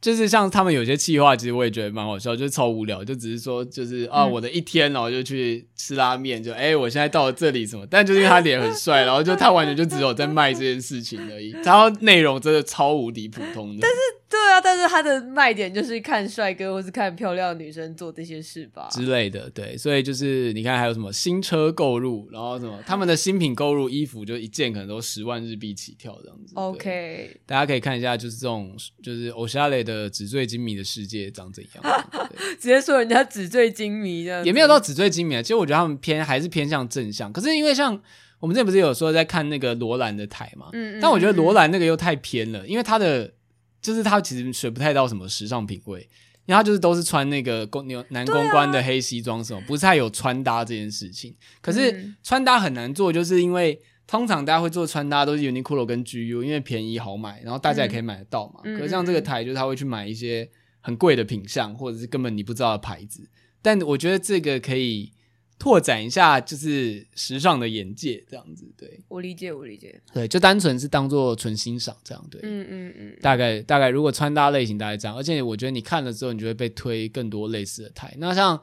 A: 就是像他们有些企划，其实我也觉得蛮好笑，就是超无聊，就只是说，就是啊，我的一天，然后就去吃拉面，就哎、欸，我现在到了这里什么，但就是因为他脸很帅，然后就他完全就只有在卖这件事情而已，然后内容真的超无敌普通的。
B: 但是。对啊，但是他的卖点就是看帅哥或是看漂亮的女生做这些事吧
A: 之类的，对，所以就是你看还有什么新车购入，然后什么他们的新品购入衣服就一件可能都十万日币起跳这样子。
B: OK，
A: 大家可以看一下，就是这种就是おしゃれ的纸醉金迷的世界长怎样。
B: 直接说人家纸醉金迷这样，
A: 也没有到纸醉金迷啊。其实我觉得他们偏还是偏向正向，可是因为像我们之前不是有说在看那个罗兰的台嘛，嗯，嗯，嗯，但我觉得罗兰那个又太偏了，因为他的。 就是他其实学不太到什么时尚品味，因为他就是都是穿那个公牛男公关的黑西装什么，不是太有穿搭这件事情。可是穿搭很难做，就是因为通常大家会做穿搭都是 Uniqlo 跟 GU，因为便宜好买，然后大家也可以买得到嘛。可是像这个台，就是他会去买一些很贵的品相，或者是根本你不知道的牌子。但我觉得这个可以。拓展一下就是时尚的眼界，这样子，对。
B: 我理解，我理解。
A: 对，就单纯是当做纯欣赏这样，对。
B: 嗯嗯嗯。
A: 大概大概，如果穿搭类型大概这样，而且我觉得你看了之后，你就会被推更多类似的台。那像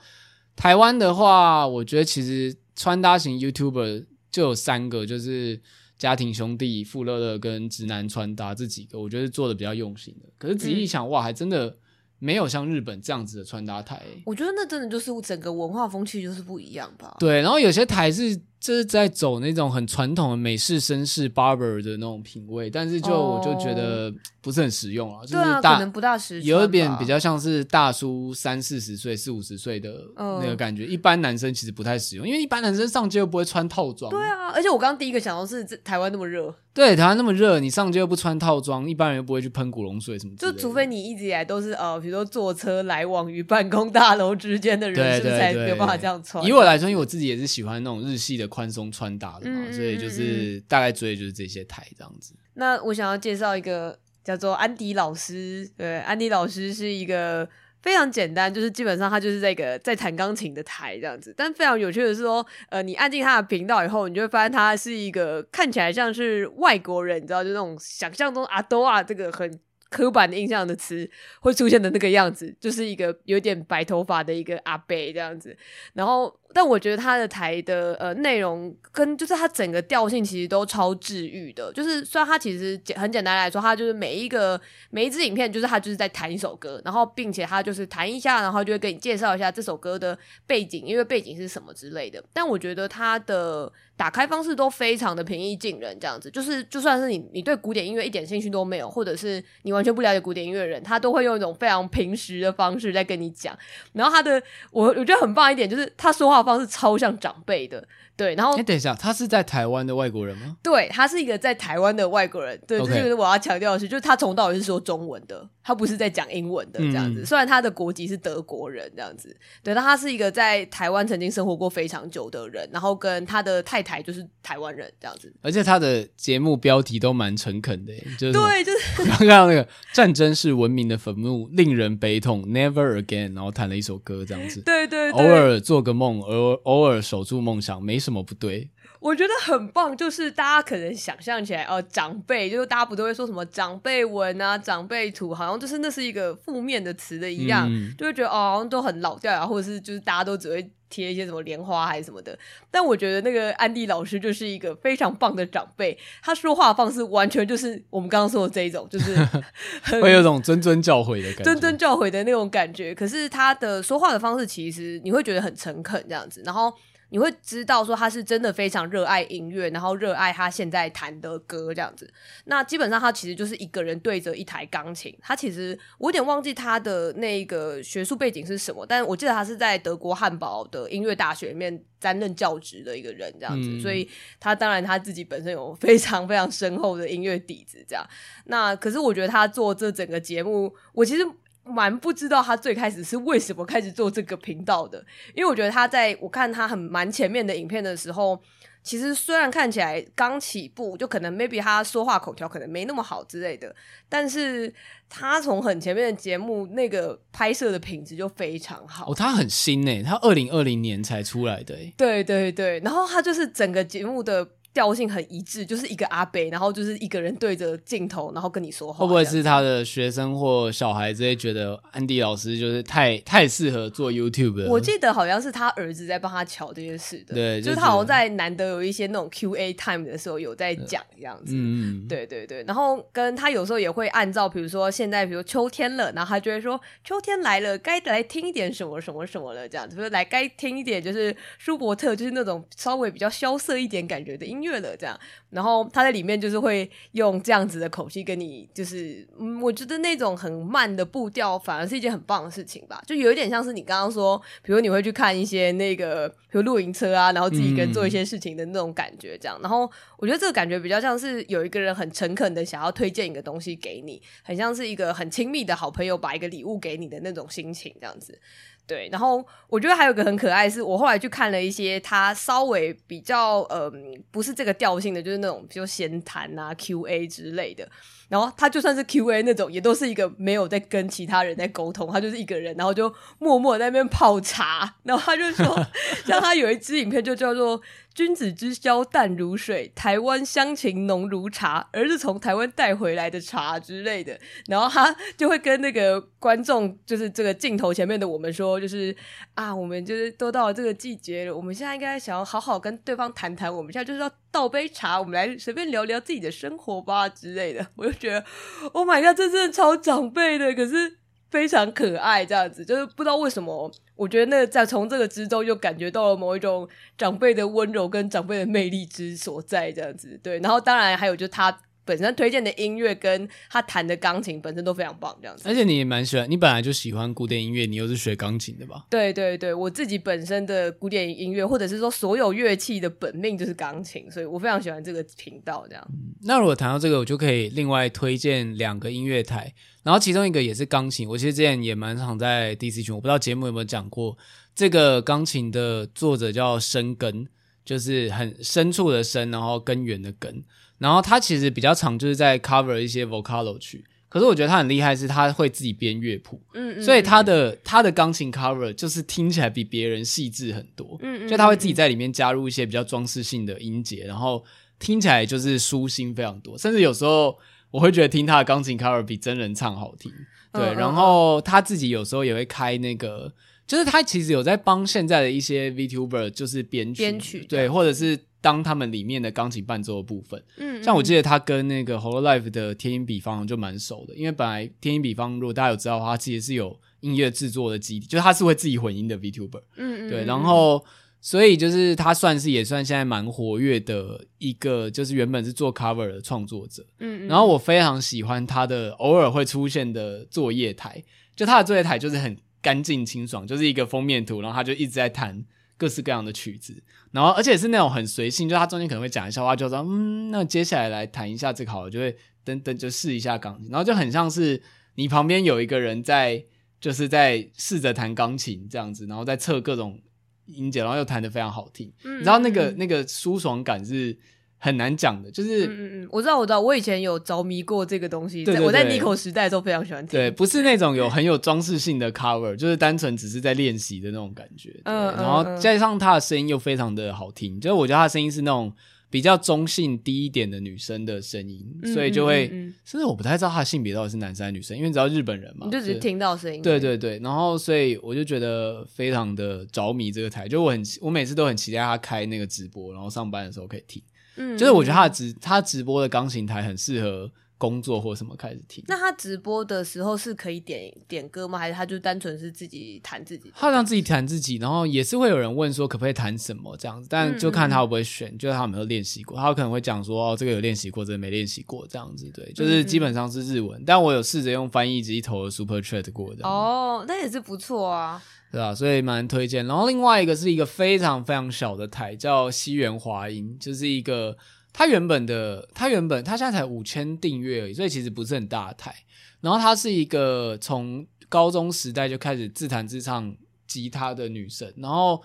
A: 台湾的话，我觉得其实穿搭型 YouTuber 就有三个，就是家庭兄弟、富乐乐跟直男穿搭这几个，我觉得做的比较用心的。可是仔细一想，嗯、哇，还真的。没有像日本这样子的穿搭台，
B: 我觉得那真的就是整个文化风气就是不一样吧。
A: 对，然后有些台是就是在走那种很传统的美式绅士 barber 的那种品味，但是就、哦、我就觉得不是很实用啊，就是大
B: 可能不大实，
A: 有一点比较像是大叔三四十岁、四五十岁的那个感觉，嗯、一般男生其实不太实用，因为一般男生上街又不会穿套装。
B: 对啊，而且我刚刚第一个想到是台湾那么热。
A: 对，台湾那么热，你上街又不穿套装，一般人又不会去喷古龙水什么。
B: 就除非你一直以来都是呃，比如说坐车来往于办公大楼之间的人，是不是才没有办法这样穿？
A: 以我来说，因为我自己也是喜欢那种日系的宽松穿搭的嘛，嗯、所以就是大概追的就是这些台这样子。
B: 那我想要介绍一个叫做安迪老师，对，安迪老师是一个。非常简单，就是基本上他就是这个在弹钢琴的台这样子。但非常有趣的是说，呃，你按进他的频道以后，你就会发现他是一个看起来像是外国人，你知道，就那种想象中阿多啊这个很刻板的印象的词会出现的那个样子，就是一个有点白头发的一个阿伯这样子。然后，但我觉得他的台的呃内容跟就是他整个调性其实都超治愈的。就是虽然他其实简很简单来说，他就是每一个每一支影片就是他就是在弹一首歌，然后并且他就是弹一下，然后就会给你介绍一下这首歌的背景，因为背景是什么之类的。但我觉得他的打开方式都非常的平易近人，这样子就是就算是你你对古典音乐一点兴趣都没有，或者是你完全不了解古典音乐的人，他都会用一种非常平实的方式在跟你讲。然后他的我我觉得很棒一点就是他说话方是超像长辈的。对，然后
A: 哎，等一下，他是在台湾的外国人吗？
B: 对，他是一个在台湾的外国人。对.这就是我要强调的是，就是他从到底是说中文的，他不是在讲英文的这样子。嗯、虽然他的国籍是德国人这样子，对，但他是一个在台湾曾经生活过非常久的人，然后跟他的太太就是台湾人这样子。
A: 而且他的节目标题都蛮诚恳的，就是
B: 对，就是
A: 刚刚那个战争是文明的坟墓，令人悲痛，Never Again，然后弹了一首歌这样子。
B: 对，对对，
A: 偶尔做个梦，偶偶尔守住梦想，没什么不对。
B: 我觉得很棒，就是大家可能想象起来，哦，长辈，就是大家不都会说什么长辈文啊、长辈图，好像就是那是一个负面的词的一样，嗯、就会觉得哦，好像都很老掉啊，或者是就是大家都只会贴一些什么莲花还是什么的。但我觉得那个安迪老师就是一个非常棒的长辈，他说话方式完全就是我们刚刚说的这一种，就是
A: 会有种谆谆教诲的感觉，
B: 谆谆教诲的那种感觉。可是他的说话的方式，其实你会觉得很诚恳这样子，然后。你会知道说他是真的非常热爱音乐，然后热爱他现在弹的歌这样子。那基本上他其实就是一个人对着一台钢琴。他其实我有点忘记他的那个学术背景是什么，但我记得他是在德国汉堡的音乐大学里面担任教职的一个人这样子。嗯、所以他当然他自己本身有非常非常深厚的音乐底子这样。那可是我觉得他做这整个节目，我其实。蛮不知道他最开始是为什么开始做这个频道的，因为我觉得他在我看他很蛮前面的影片的时候，其实虽然看起来刚起步，就可能 maybe 他说话口条可能没那么好之类的，但是他从很前面的节目那个拍摄的品质就非常好。
A: 哦，他很新诶，他二零二零年才出来的诶。
B: 对对对，然后他就是整个节目的。调性很一致，就是一个阿伯，然后就是一个人对着镜头，然后跟你说话。
A: 会不会是他的学生或小孩之类觉得安迪老师就是太太适合做 YouTube 了？
B: 我记得好像是他儿子在帮他瞧这些事的，
A: 对，
B: 就是他好像在难得有一些那种 QA time 的时候有在讲这样子。嗯，对对对。然后跟他有时候也会按照，比如说现在比如秋天了，然后他就会说秋天来了，该来听一点什么什么什么了这样子，就是来该听一点就是舒伯特，就是那种稍微比较萧瑟一点感觉的音乐。乐了这样，然后他在里面就是会用这样子的口气跟你，就是嗯，我觉得那种很慢的步调反而是一件很棒的事情吧，就有一点像是你刚刚说，比如你会去看一些那个，比如露营车啊，然后自己跟做一些事情的那种感觉，这样。然后我觉得这个感觉比较像是有一个人很诚恳的想要推荐一个东西给你，很像是一个很亲密的好朋友把一个礼物给你的那种心情，这样子。对，然后我觉得还有个很可爱，是我后来去看了一些他稍微比较嗯，不是这个调性的，就是那种比如闲谈啊、Q&A 之类的。然后他就算是 Q&A 那种，也都是一个没有在跟其他人在沟通，他就是一个人，然后就默默在那边泡茶。然后他就说，像他有一支影片就叫做。君子之交淡如水，台湾乡情浓如茶，而是从台湾带回来的茶之类的。然后他就会跟那个观众，就是这个镜头前面的我们说，就是啊，我们就是都到了这个季节了，我们现在应该想要好好跟对方谈谈，我们现在就是要倒杯茶，我们来随便聊聊自己的生活吧之类的。我就觉得，Oh my god，这真的超长辈的，可是。非常可爱，这样子就是不知道为什么，我觉得那在从这个之中就感觉到了某一种长辈的温柔跟长辈的魅力之所在，这样子对。然后当然还有就是他本身推荐的音乐跟他弹的钢琴本身都非常棒，这样子。
A: 而且你也蛮喜欢，你本来就喜欢古典音乐，你又是学钢琴的吧？
B: 对对对，我自己本身的古典音乐或者是说所有乐器的本命就是钢琴，所以我非常喜欢这个频道。这样，
A: 嗯，那如果谈到这个，我就可以另外推荐两个音乐台。然后其中一个也是钢琴，我其实之前也蛮常在 DC 群，我不知道节目有没有讲过。这个钢琴的作者叫深根，就是很深处的深，然后根源的根。然后他其实比较常就是在 cover 一些 vocalo 曲，可是我觉得他很厉害，是他会自己编乐谱，嗯，嗯，所以他的他的钢琴 cover 就是听起来比别人细致很多，嗯，嗯，就他会自己在里面加入一些比较装饰性的音节，然后听起来就是舒心非常多，甚至有时候。我会觉得听他的钢琴 cover 比真人唱好
B: 听。对，
A: 然后他自己有时候也会开那个，就是他其实有在帮现在的一些 VTuber 就是编曲，
B: 编曲
A: 对，或者是当他们里面的钢琴伴奏的部分。
B: 嗯，
A: 像我记得他跟那个 Hololive 的天音比方就蛮熟的，因为本来天音比方如果大家有知道的话，他其实是有音乐制作的基底，就是他是会自己混音的 VTuber。
B: 嗯嗯，
A: 对，
B: 嗯
A: 然后所以就是他算是也算现在蛮活跃的一个，就是原本是做 cover 的创作者。
B: 嗯，嗯
A: 然后我非常喜欢他的偶尔会出现的作业台，就他的作业台就是很干净清爽，就是一个封面图，然后他就一直在弹各式各样的曲子，然后而且是那种很随性，就他中间可能会讲一下话，就说嗯，那接下来来弹一下这个好了，就会等等就试一下钢琴，然后就很像是你旁边有一个人在，就是在试着弹钢琴这样子，然后在测各种音节，然后又弹得非常好听，
B: 嗯
A: 你知道那个
B: 嗯。
A: 那个舒爽感是很难讲的，就是。
B: 嗯嗯嗯，我知道，我知道，我以前有着迷过这个东西。
A: 对对
B: 对我在 Nico 时代的时候非常喜欢听。
A: 对，不是那种有很有装饰性的 cover，就是单纯只是在练习的那种感觉。
B: 嗯嗯
A: 然后
B: 嗯
A: 加上他的声音又非常的好听，就是我觉得他的声音是那种比较中性低一点的女生的声音，
B: 嗯
A: 所以就会，
B: 嗯
A: 甚至我不太知道他的性别到底是男生还是女生，因为你知道日本人嘛，
B: 你就只是听到声音。
A: 对对对，然后所以我就觉得非常的着迷这个台，就我很我每次都很期待他开那个直播，然后上班的时候可以听。
B: 嗯，
A: 就是我觉得他直他直播的钢琴台很适合工作或什么开始听。
B: 那他直播的时候是可以点点歌吗？还是他就单纯是自己弹自己的？
A: 他让自己弹自己，然后也是会有人问说可不可以弹什么这样子，但就看他会不会选，
B: 嗯
A: 就是他有没有练习过，他可能会讲说哦，这个有练习过，这个没练习过这样子，对，就是基本上是日文，但我有试着用翻译机投了 Super Chat 过的，
B: 哦，那也是不错啊。
A: 对吧？所以蛮推荐。然后另外一个是一个非常非常小的台，叫西园华音，就是一个它原本的，它原本它现在才五千订阅而已，所以其实不是很大的台。然后她是一个从高中时代就开始自弹自唱吉他的女生。然后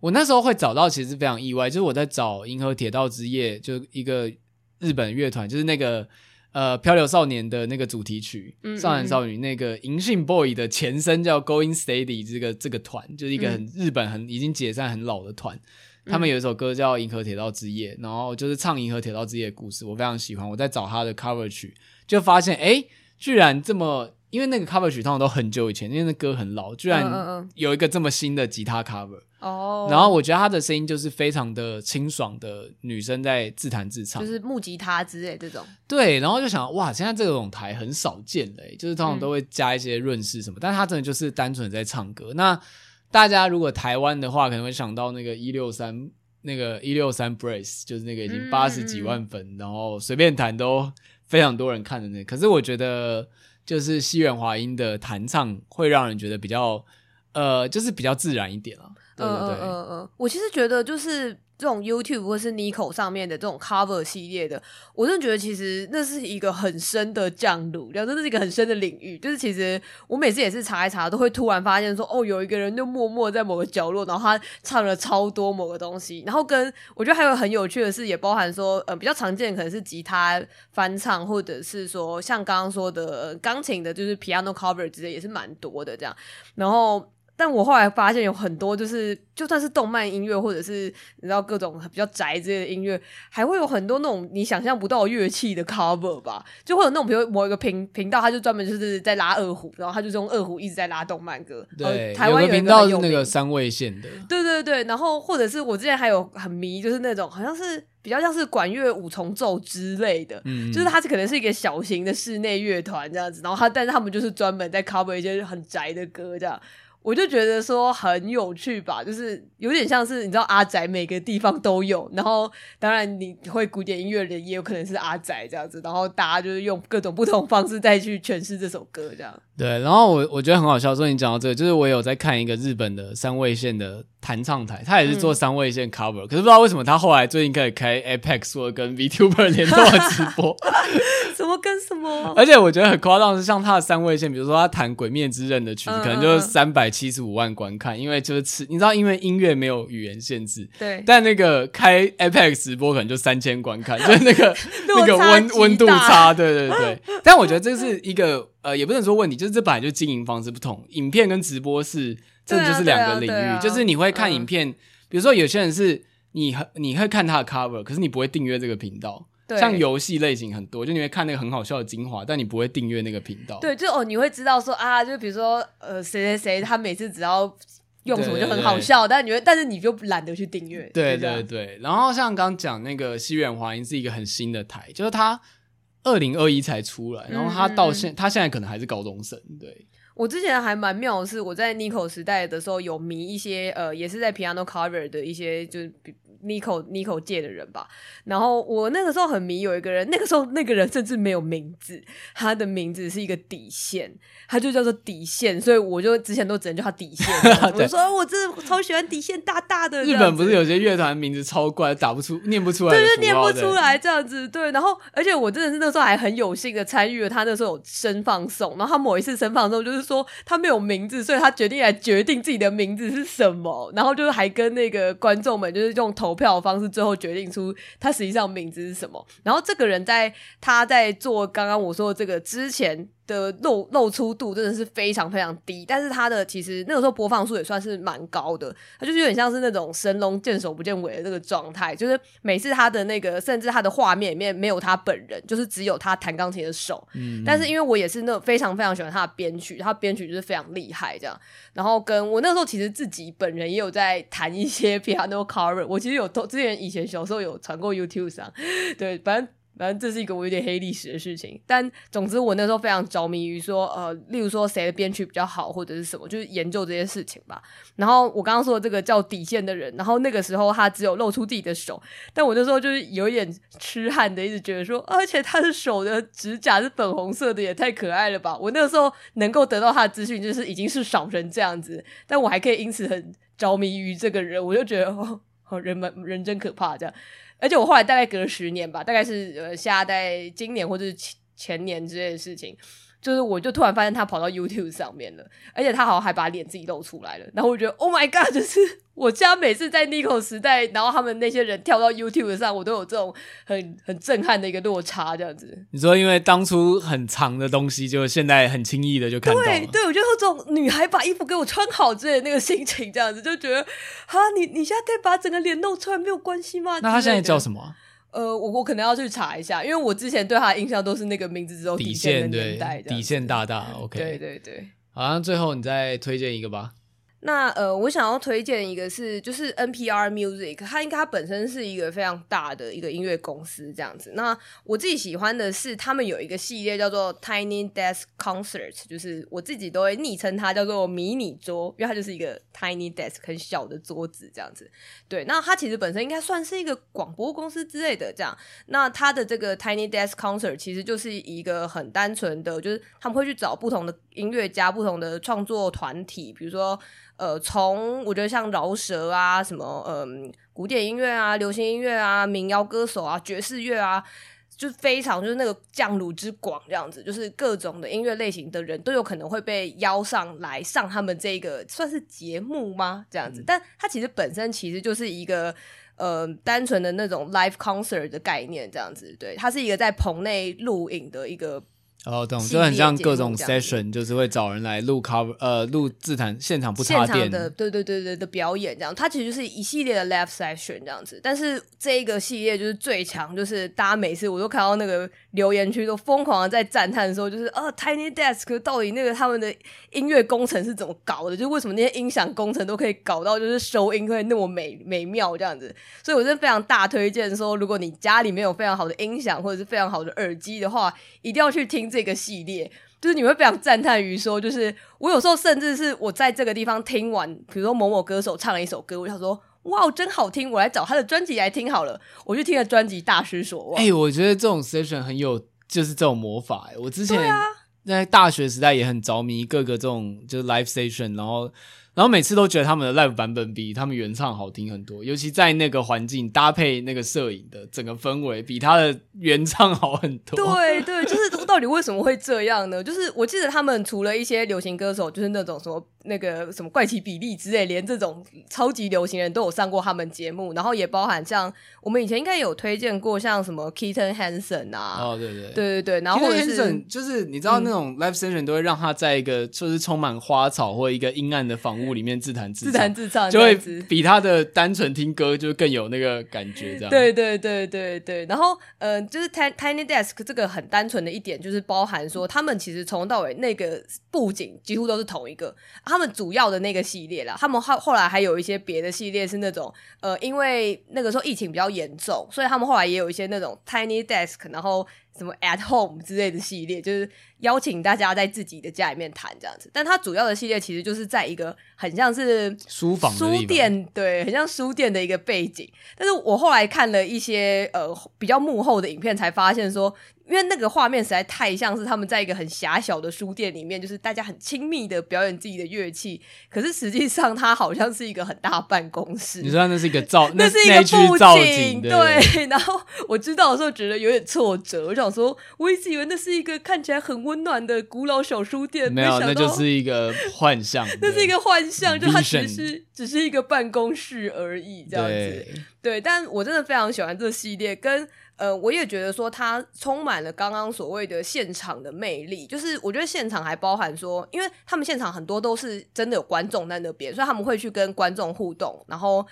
A: 我那时候会找到，其实非常意外，就是我在找《银河铁道之夜》，就一个日本乐团，就是那个。呃，漂流少年的那个主题曲，
B: 嗯
A: 少男少女那个银杏 boy 的前身叫 Going Steady，这个这个团就是一个很、
B: 嗯
A: 日本很已经解散很老的团。他们有一首歌叫《银河铁道之夜》，然后就是唱《银河铁道之夜》的故事，我非常喜欢。我在找他的 cover 曲，就发现哎，居然这么，因为那个 cover 曲通常都很久以前，因为那歌很老，居然
B: 嗯
A: 有一个这么新的吉他 cover。
B: 哦，
A: 然后我觉得他的声音就是非常的清爽的女生在自弹自唱，
B: 就是木吉他之类这种。
A: 对，然后就想哇，现在这种台很少见嘞，就是通常都会加一些润饰什么，
B: 嗯、
A: 但他真的就是单纯在唱歌。那大家如果台湾的话，可能会想到那个一六三，那个一六三 Brace，就是那个已经八十几万粉，嗯、然后随便弹都非常多人看的那个。可是我觉得，就是西园华音的弹唱会让人觉得比较，呃，就是比较自然一点啊。对对对，
B: 嗯嗯，我其实觉得就是这种 YouTube 或是 Nico 上面的这种 cover 系列的，我真的觉得其实那是一个很深的降路，然后这是一个很深的领域。就是其实我每次也是查一查，都会突然发现说，哦，有一个人就默默在某个角落，然后他唱了超多某个东西。然后跟我觉得还有很有趣的是，也包含说，呃，比较常见可能是吉他翻唱，或者是说像刚刚说的、呃、钢琴的，就是 piano cover 之类也是蛮多的这样。然后。但我后来发现有很多，就是就算是动漫音乐，或者是你知道各种比较宅之类的音乐，还会有很多那种你想象不到乐器的 cover 吧，就会有那种比如某一个频频道，他就专门就是在拉二胡，然后他就是用二胡一直在拉动漫歌。
A: 对，
B: 台湾有
A: 频道是那个三味线的。
B: 对对对，然后或者是我之前还有很迷，就是那种好像是比较像是管乐五重奏之类的，嗯，就是它是可能是一个小型的室内乐团这样子，然后他但是他们就是专门在 cover 一些很宅的歌这样。我就觉得说很有趣吧，就是有点像是你知道阿宅每个地方都有，然后当然你会古典音乐人也有可能是阿宅这样子，然后大家就是用各种不同方式再去诠释这首歌这样。
A: 对，然后我我觉得很好笑，所以你讲到这个，就是我有在看一个日本的三味线的弹唱台，他也是做三位线 cover，、嗯、可是不知道为什么他后来最近开始开 Apex 或者跟 VTuber 联动的直播，
B: 什么跟什么？
A: 而且我觉得很夸张的是，像他的三位线，比如说他弹《鬼灭之刃》的曲子，嗯、可能就是三百七十五万观看，因为就是吃，你知道，因为音乐没有语言限制，
B: 对，
A: 但那个开 Apex 直播可能就三千观看，就是那个 那个温温度差，对对对。但我觉得这是一个呃，也不能说问题，就是这本来就经营方式不同，影片跟直播是这就是两个领域，
B: 啊啊啊、
A: 就是你会看影片，嗯、比如说有些人是你你会看他的 cover，可是你不会订阅这个频道。
B: 对
A: 像游戏类型很多，就你会看那个很好笑的精华，但你不会订阅那个频道。
B: 对，就哦，你会知道说啊，就比如说呃，谁谁谁，他每次只要用什么就很好笑，但你会，但是你就懒得去订阅。
A: 对对对，然后像刚讲那个西园华音是一个很新的台，就是他二零二一才出来，然后他到现、嗯、他现在可能还是高中生。对，
B: 我之前还蛮妙的是，我在 Nico 时代的时候有迷一些呃，也是在 Piano Cover 的一些就是。Nico Nico 界的人吧，然后我那个时候很迷有一个人，那个时候那个人甚至没有名字，他的名字是一个底线，他就叫做底线，所以我就之前都只能叫他底线。我说我真的超喜欢底线大大的。日
A: 本不是有些乐团名字超怪，打不出、念不出来，对，
B: 就念不出来这样子。对，然后而且我真的是那时候还很有幸的参与了他那时候有声放送，然后他某一次声放送就是说他没有名字，所以他决定来决定自己的名字是什么，然后就是还跟那个观众们就是用投票的方式，最后决定出他实际上名字是什么。然后这个人在他在做刚刚我说的这个之前。的露露出度真的是非常非常低，但是他的其实那个时候播放数也算是蛮高的，他就是有点像是那种神龙见首不见尾的那个状态，就是每次他的那个甚至他的画面里面没有他本人，就是只有他弹钢琴的手。嗯，但是因为我也是那种非常非常喜欢他的编曲，他编曲就是非常厉害这样。然后跟我那个时候其实自己本人也有在弹一些 piano cover，我其实有都之前以前小时候有传过 YouTube 上，对，反正。反正这是一个我有点黑历史的事情，但总之我那时候非常着迷于说，呃，例如说谁的编曲比较好，或者是什么，就是研究这些事情吧。然后我刚刚说这个叫底线的人，然后那个时候他只有露出自己的手，但我那时候就是有一点痴汉的，一直觉得说，而且他的手的指甲是粉红色的，也太可爱了吧！我那时候能够得到他的资讯，就是已经是少成这样子，但我还可以因此很着迷于这个人，我就觉得哦，人们人真可怕这样。而且我后来大概隔了十年吧，大概是呃下在今年或者是前前年之类的事情。就是，我就突然发现他跑到 YouTube 上面了，而且他好像还把脸自己露出来了。然后我觉得，Oh my God！就是我家每次在 Nico 时代，然后他们那些人跳到 YouTube 上，我都有这种很很震撼的一个落差，这样子。
A: 你说，因为当初很长的东西，就现在很轻易的就看到了。
B: 对对，我就有这种女孩把衣服给我穿好之类的那个心情，这样子就觉得，哈，你你现在可以把整个脸露出来，没有关系吗？
A: 那他现在叫什么？
B: 呃，我我可能要去查一下，因为我之前对他的印象都是那个名字只有底线的年代，
A: 底线大大，OK，
B: 对对对，
A: 好，像最后你再推荐一个吧。
B: 那呃，我想要推荐一个是，就是 NPR Music，它应该它本身是一个非常大的一个音乐公司这样子。那我自己喜欢的是，他们有一个系列叫做 Tiny Desk Concert，就是我自己都会昵称它叫做迷你桌，因为它就是一个 Tiny Desk 很小的桌子这样子。对，那它其实本身应该算是一个广播公司之类的这样。那它的这个 Tiny Desk Concert 其实就是一个很单纯的，就是他们会去找不同的音乐家、不同的创作团体，比如说。呃，从我觉得像饶舌啊，什么嗯、呃，古典音乐啊，流行音乐啊，民谣歌手啊，爵士乐啊，就非常就是那个降鲁之广这样子，就是各种的音乐类型的人都有可能会被邀上来上他们这个算是节目吗？这样子，嗯、但它其实本身其实就是一个呃单纯的那种 live concert 的概念这样子，对，它是一个在棚内录影的一个。
A: 哦，懂，就很像各种 session，就是会找人来录 cover，呃，录自弹现场不插电
B: 的，对对对对的表演这样。它其实就是一系列的 live session 这样子。但是这一个系列就是最强，就是大家每次我都看到那个留言区都疯狂的在赞叹说，就是啊，Tiny Desk 到底那个他们的音乐工程是怎么搞的？就为什么那些音响工程都可以搞到就是收音会那么美美妙这样子？所以我真的非常大推荐说，如果你家里面有非常好的音响或者是非常好的耳机的话，一定要去听。这个系列就是你会非常赞叹于说，就是我有时候甚至是我在这个地方听完，比如说某某歌手唱了一首歌，我想说哇，真好听，我来找他的专辑来听好了。我就听了专辑《大失所望》。
A: 哎、欸，我觉得这种 session 很有，就是这种魔法。我之前在大学时代也很着迷各个这种就是 live session，然后。然后每次都觉得他们的 live 版本比他们原唱好听很多，尤其在那个环境搭配那个摄影的整个氛围，比他的原唱好很多。
B: 对对，就是到底为什么会这样呢？就是我记得他们除了一些流行歌手，就是那种什么那个什么怪奇比利之类，连这种超级流行人都有上过他们节目，然后也包含像我们以前应该有推荐过，像什么 Keaton Hansen 啊，
A: 哦对对
B: 对对对，然后或者是
A: Hansen 就是你知道那种 live session 都会让他在一个就是充满花草或一个阴暗的房屋里面自弹自
B: 自弹自唱，
A: 就会比他的单纯听歌就更有那个感觉，这样。
B: 对对对对对，然后嗯、呃，就是 Tiny Desk 这个很单纯的一点，就是包含说他们其实从头到尾那个布景几乎都是同一个，他们主要的那个系列啦，他们后后来还有一些别的系列是那种呃，因为那个时候疫情比较严重，所以他们后来也有一些那种 Tiny Desk，然后。什么 at home 之类的系列，就是邀请大家在自己的家里面谈这样子。但它主要的系列其实就是在一个很像是
A: 书房、
B: 书店，对，很像书店的一个背景。但是我后来看了一些呃比较幕后的影片，才发现说。因为那个画面实在太像是他们在一个很狭小的书店里面，就是大家很亲密的表演自己的乐器。可是实际上，它好像是一个很大办公室。
A: 你说那是一个造，
B: 那是一个布景，
A: 对，
B: 对。然后我知道的时候觉得有点挫折，我想说，我一直以为那是一个看起来很温暖的古老小书店，
A: 没有，那就是一个幻象。
B: 那是一个幻象，就它只是只是一个办公室而已，这样子。对，但我真的非常喜欢这个系列，跟。呃，我也觉得说它充满了刚刚所谓的现场的魅力，就是我觉得现场还包含说，因为他们现场很多都是真的有观众在那边，所以他们会去跟观众互动，然后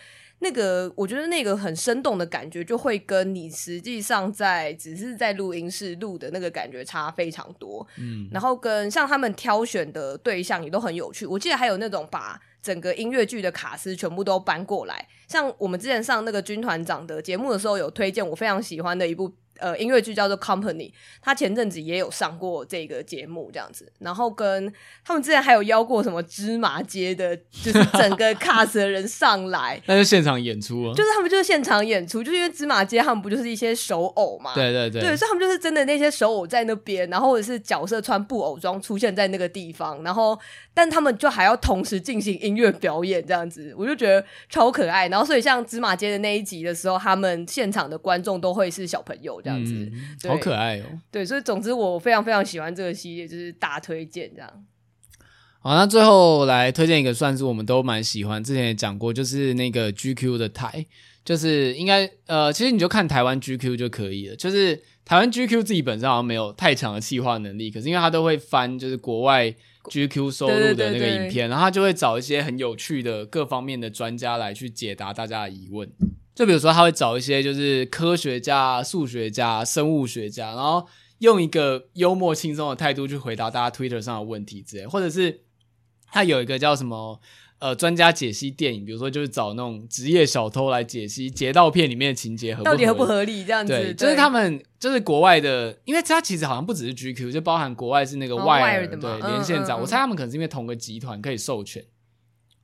B: 那个我觉得那个很生动的感觉，就会跟你实际上在只是在录音室录的那个感觉差非常多。嗯，然后跟像他们挑选的对象也都很有趣，我记得还有那种把。整个音乐剧的卡司全部都搬过来，像我们之前上那个军团长的节目的时候，有推荐我非常喜欢的一部。呃，音乐剧叫做《Company》，他前阵子也有上过这个节目，这样子。然后跟他们之前还有邀过什么芝麻街的，就是整个 cast 的人上来，
A: 那就现场演出啊。
B: 就是他们就是现场演出，就是因为芝麻街他们不就是一些手偶嘛？
A: 对对对，
B: 对，所以他们就是真的那些手偶在那边，然后或者是角色穿布偶装出现在那个地方，然后但他们就还要同时进行音乐表演，这样子，我就觉得超可爱。然后所以像芝麻街的那一集的时候，他们现场的观众都会是小朋友。这样子，
A: 嗯，好可爱哦！
B: 对，所以总之我非常非常喜欢这个系列，就是大推荐这样。
A: 好，那最后来推荐一个，算是我们都蛮喜欢，之前也讲过，就是那个 GQ 的台，就是应该呃，其实你就看台湾 GQ 就可以了。就是台湾 GQ 自己本身好像没有太强的企划能力，可是因为它都会翻，就是国外 GQ 收录的那个影片，然后他就会找一些很有趣的各方面的专家来去解答大家的疑问。就比如说，他会找一些就是科学家、数学家、生物学家，然后用一个幽默轻松的态度去回答大家 Twitter 上的问题之类，或者是他有一个叫什么呃专家解析电影，比如说就是找那种职业小偷来解析劫盗片里面的情节合不合理，到底
B: 合不合理这样子。
A: 对，对就是他们就是国外的，因为他其实好像不只是 GQ，就包含国外是那个 Wire、哦、对连线长、嗯嗯嗯，我猜他们可能是因为同个集团可以授权，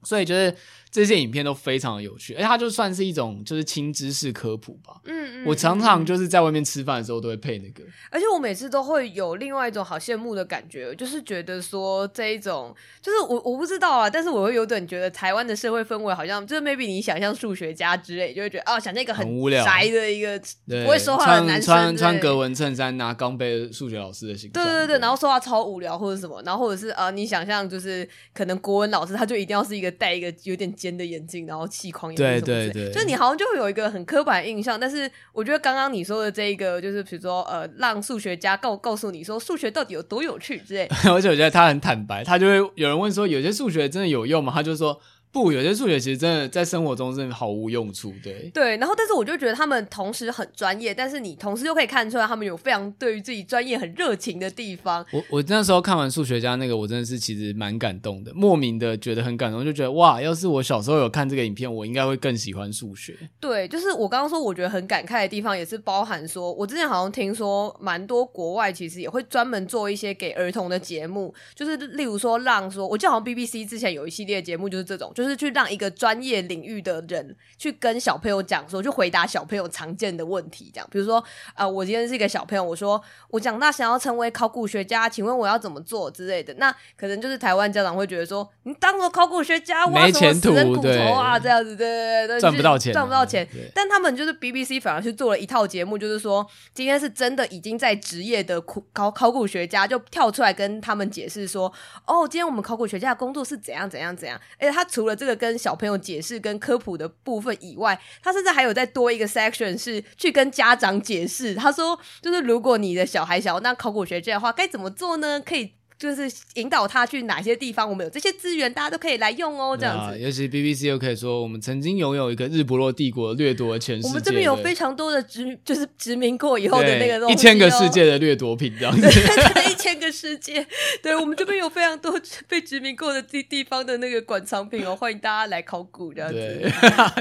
A: 所以就是。这些影片都非常的有趣，而且它就算是一种就是轻知识科普吧。嗯嗯，我常常就是在外面吃饭的时候都会配那个，
B: 而且我每次都会有另外一种好羡慕的感觉，就是觉得说这一种就是我我不知道啊，但是我会有点觉得台湾的社会氛围好像就是 maybe 你想象数学家之类，就会觉得哦，想那个很无聊。宅的一个不会说话的男生，
A: 穿穿格纹衬衫拿钢杯的数学老师的形象，
B: 对对对，对，然后说话超无聊或者什么，然后或者是啊、呃，你想象就是可能国文老师他就一定要是一个戴一个有点尖的眼镜，然后气框，对对对，就你好像就会有一个很刻板印象。但是我觉得刚刚你说的这一个，就是比如说呃，让数学家告告诉你说数学到底有多有趣之类。
A: 而且我觉得他很坦白，他就会有人问说，有些数学真的有用吗？他就说。不，有些数学其实真的在生活中真的毫无用处，对。
B: 对，然后但是我就觉得他们同时很专业，但是你同时又可以看出来他们有非常对于自己专业很热情的地方。
A: 我我那时候看完数学家那个，我真的是其实蛮感动的，莫名的觉得很感动，就觉得哇，要是我小时候有看这个影片，我应该会更喜欢数学。
B: 对，就是我刚刚说我觉得很感慨的地方，也是包含说，我之前好像听说蛮多国外其实也会专门做一些给儿童的节目，就是例如说让说，我记得好像 BBC 之前有一系列节目就是这种，就就是去让一个专业领域的人去跟小朋友讲说，去回答小朋友常见的问题，这样，比如说，呃，我今天是一个小朋友，我说我长大想要成为考古学家，请问我要怎么做之类的，那可能就是台湾家长会觉得说，你当个考古学家，挖什么死人骨头啊，这样子，对对对，
A: 赚不到钱，
B: 赚不到钱。但他们就是 BBC 反而去做了一套节目，就是说今天是真的已经在职业的考考古学家就跳出来跟他们解释说，哦，今天我们考古学家的工作是怎样怎样怎样。而且他除了这个跟小朋友解释跟科普的部分以外，他甚至还有再多一个 section 是去跟家长解释。他说，就是如果你的小孩想要那考古学界的话，该怎么做呢？可以。就是引导他去哪些地方，我们有这些资源，大家都可以来用哦。这样子，啊、
A: 尤其 BBC 又可以说，我们曾经拥有一个日不落帝国掠夺全世界。
B: 我们这边有非常多的殖，就是殖民过以后的那个东西、哦、
A: 一千个世界的掠夺品，这样子。
B: 对，一千个世界，对我们这边有非常多被殖民过的地地方的那个馆藏品哦，欢迎大家来考古这样子。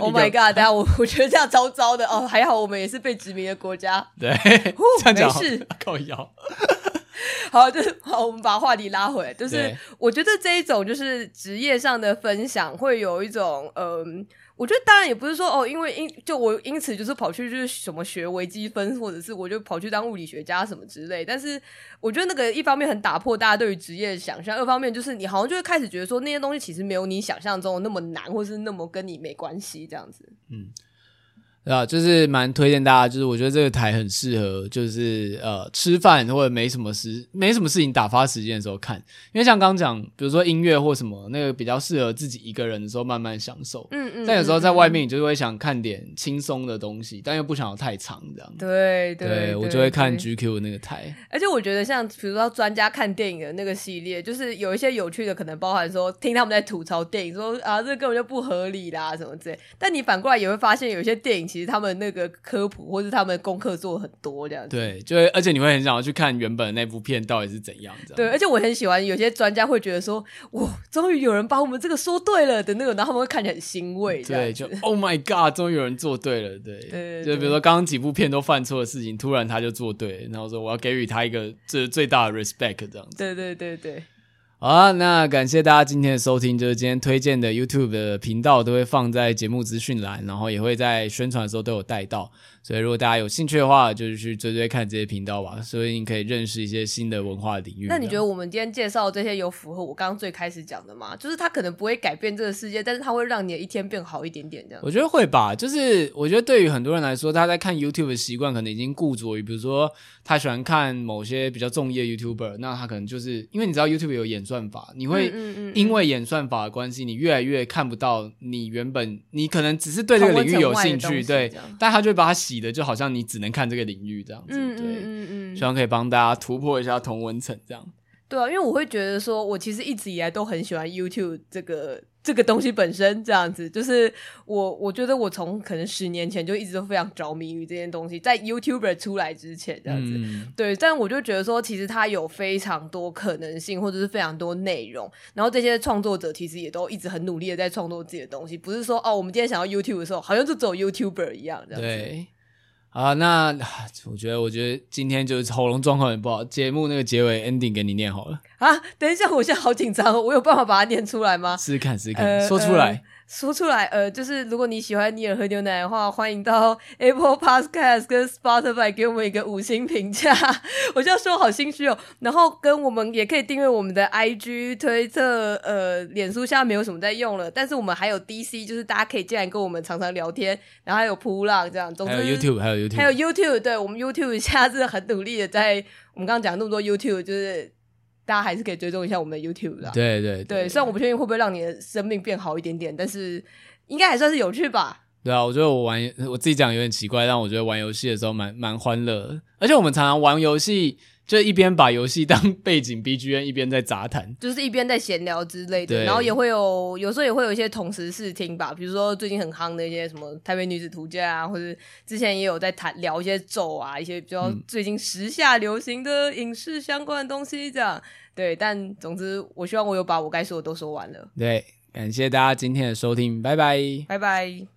B: Oh my god！等下我我觉得这样糟糟的哦，还好我们也是被殖民的国家。
A: 对，
B: 呼没事，
A: 靠腰。
B: 好，就是好，我们把话题拉回来。就是我觉得这一种就是职业上的分享，会有一种嗯、呃，我觉得当然也不是说哦，因为因就我因此就是跑去就是什么学微积分，或者是我就跑去当物理学家什么之类。但是我觉得那个一方面很打破大家对于职业的想象，二方面就是你好像就会开始觉得说那些东西其实没有你想象中的那么难，或是那么跟你没关系这样子。嗯。
A: 对啊，就是蛮推荐大家，就是我觉得这个台很适合，就是呃吃饭或者没什么事、没什么事情打发时间的时候看，因为像刚刚讲，比如说音乐或什么，那个比较适合自己一个人的时候慢慢享受。嗯嗯。但有时候在外面，你就会想看点轻松的东西，但又不想要太长这样。
B: 对对。对，
A: 我就会看 GQ 的那个台。
B: 而且我觉得像比如说专家看电影的那个系列，就是有一些有趣的，可能包含说听他们在吐槽电影，说啊这个根本就不合理啦什么之类。但你反过来也会发现，有一些电影。其实他们那个科普或是他们功课做很多这样子，
A: 对，就会而且你会很想要去看原本的那部片到底是怎样的。
B: 对，而且我很喜欢有些专家会觉得说，哇，终于有人把我们这个说对了的那个，然后他们会看起来很欣慰。
A: 对，就 Oh my God，终于有人做对了。对，就比如说刚刚几部片都犯错的事情，突然他就做对，然后说我要给予他一个最最大的 respect 这样子。
B: 对对对对。
A: 好啊，那感谢大家今天的收听，就是今天推荐的 YouTube 的频道都会放在节目资讯栏，然后也会在宣传的时候都有带到。所以，如果大家有兴趣的话，就是去追追看这些频道吧，所以你可以认识一些新的文化领域。
B: 那你觉得我们今天介绍这些有符合我刚刚最开始讲的吗？就是它可能不会改变这个世界，但是它会让你的一天变好一点点，这样。
A: 我觉得会吧，就是我觉得对于很多人来说，他在看 YouTube 的习惯可能已经固着于，比如说他喜欢看某些比较综艺的 YouTuber，那他可能就是因为你知道 YouTube 有演算法，你会因为演算法的关系，你越来越看不到你原本你可能只是对这个领域有兴趣，对，但他就会把它洗的就好像你。只能看这个领域这样子，嗯对，嗯嗯嗯，希望可以帮大家突破一下同文层这样。
B: 对啊，因为我会觉得说，我其实一直以来都很喜欢 YouTube 这个这个东西本身这样子，就是我我觉得我从可能十年前就一直都非常着迷于这件东西，在 YouTuber 出来之前这样子，嗯、对，但我就觉得说，其实它有非常多可能性，或者是非常多内容，然后这些创作者其实也都一直很努力的在创作自己的东西，不是说哦，我们今天想要 YouTube 的时候，好像就只有 YouTuber 一样这样子。
A: 对。啊，那 我觉得，我觉得今天就是喉咙状况也不好，节目那个结尾 ending 给你念好了。啊，
B: 等一下，我现在好紧张，我有办法把它念出来吗？
A: 试试看，试试看，呃、说出来。呃
B: 说出来，呃，就是如果你喜欢尼尔喝牛奶的话，欢迎到 Apple Podcast 跟 Spotify 给我们一个五星评价。我这样说好心虚哦。然后跟我们也可以订阅我们的 IG、推特、呃，脸书，现在没有什么在用了，但是我们还有 DC，就是大家可以进来跟我们常常聊天。然后还有扑浪这样，总之
A: 还有 YouTube，还有 YouTube，
B: 还有 YouTube。对，我们 YouTube 现在是很努力的，在我们刚刚讲那么多 YouTube，就是。大家还是可以追踪一下我们的 YouTube 的。
A: 对对对，
B: 对，虽然我不确定会不会让你的生命变好一点点，但是应该还算是有趣吧。
A: 对啊，我觉得我玩我自己讲有点奇怪，但我觉得玩游戏的时候蛮蛮欢乐，而且我们常常玩游戏。就一边把游戏当背景 BGM，一边在杂谈，
B: 就是一边在闲聊之类的。然后也会有，有时候也会有一些同时试听吧，比如说最近很夯的一些什么《台北女子图鉴》啊，或者之前也有在谈聊一些咒啊，一些比较最近时下流行的影视相关的东西这样。嗯、对，但总之，我希望我有把我该说的都说完了。
A: 对，感谢大家今天的收听，拜拜，
B: 拜拜。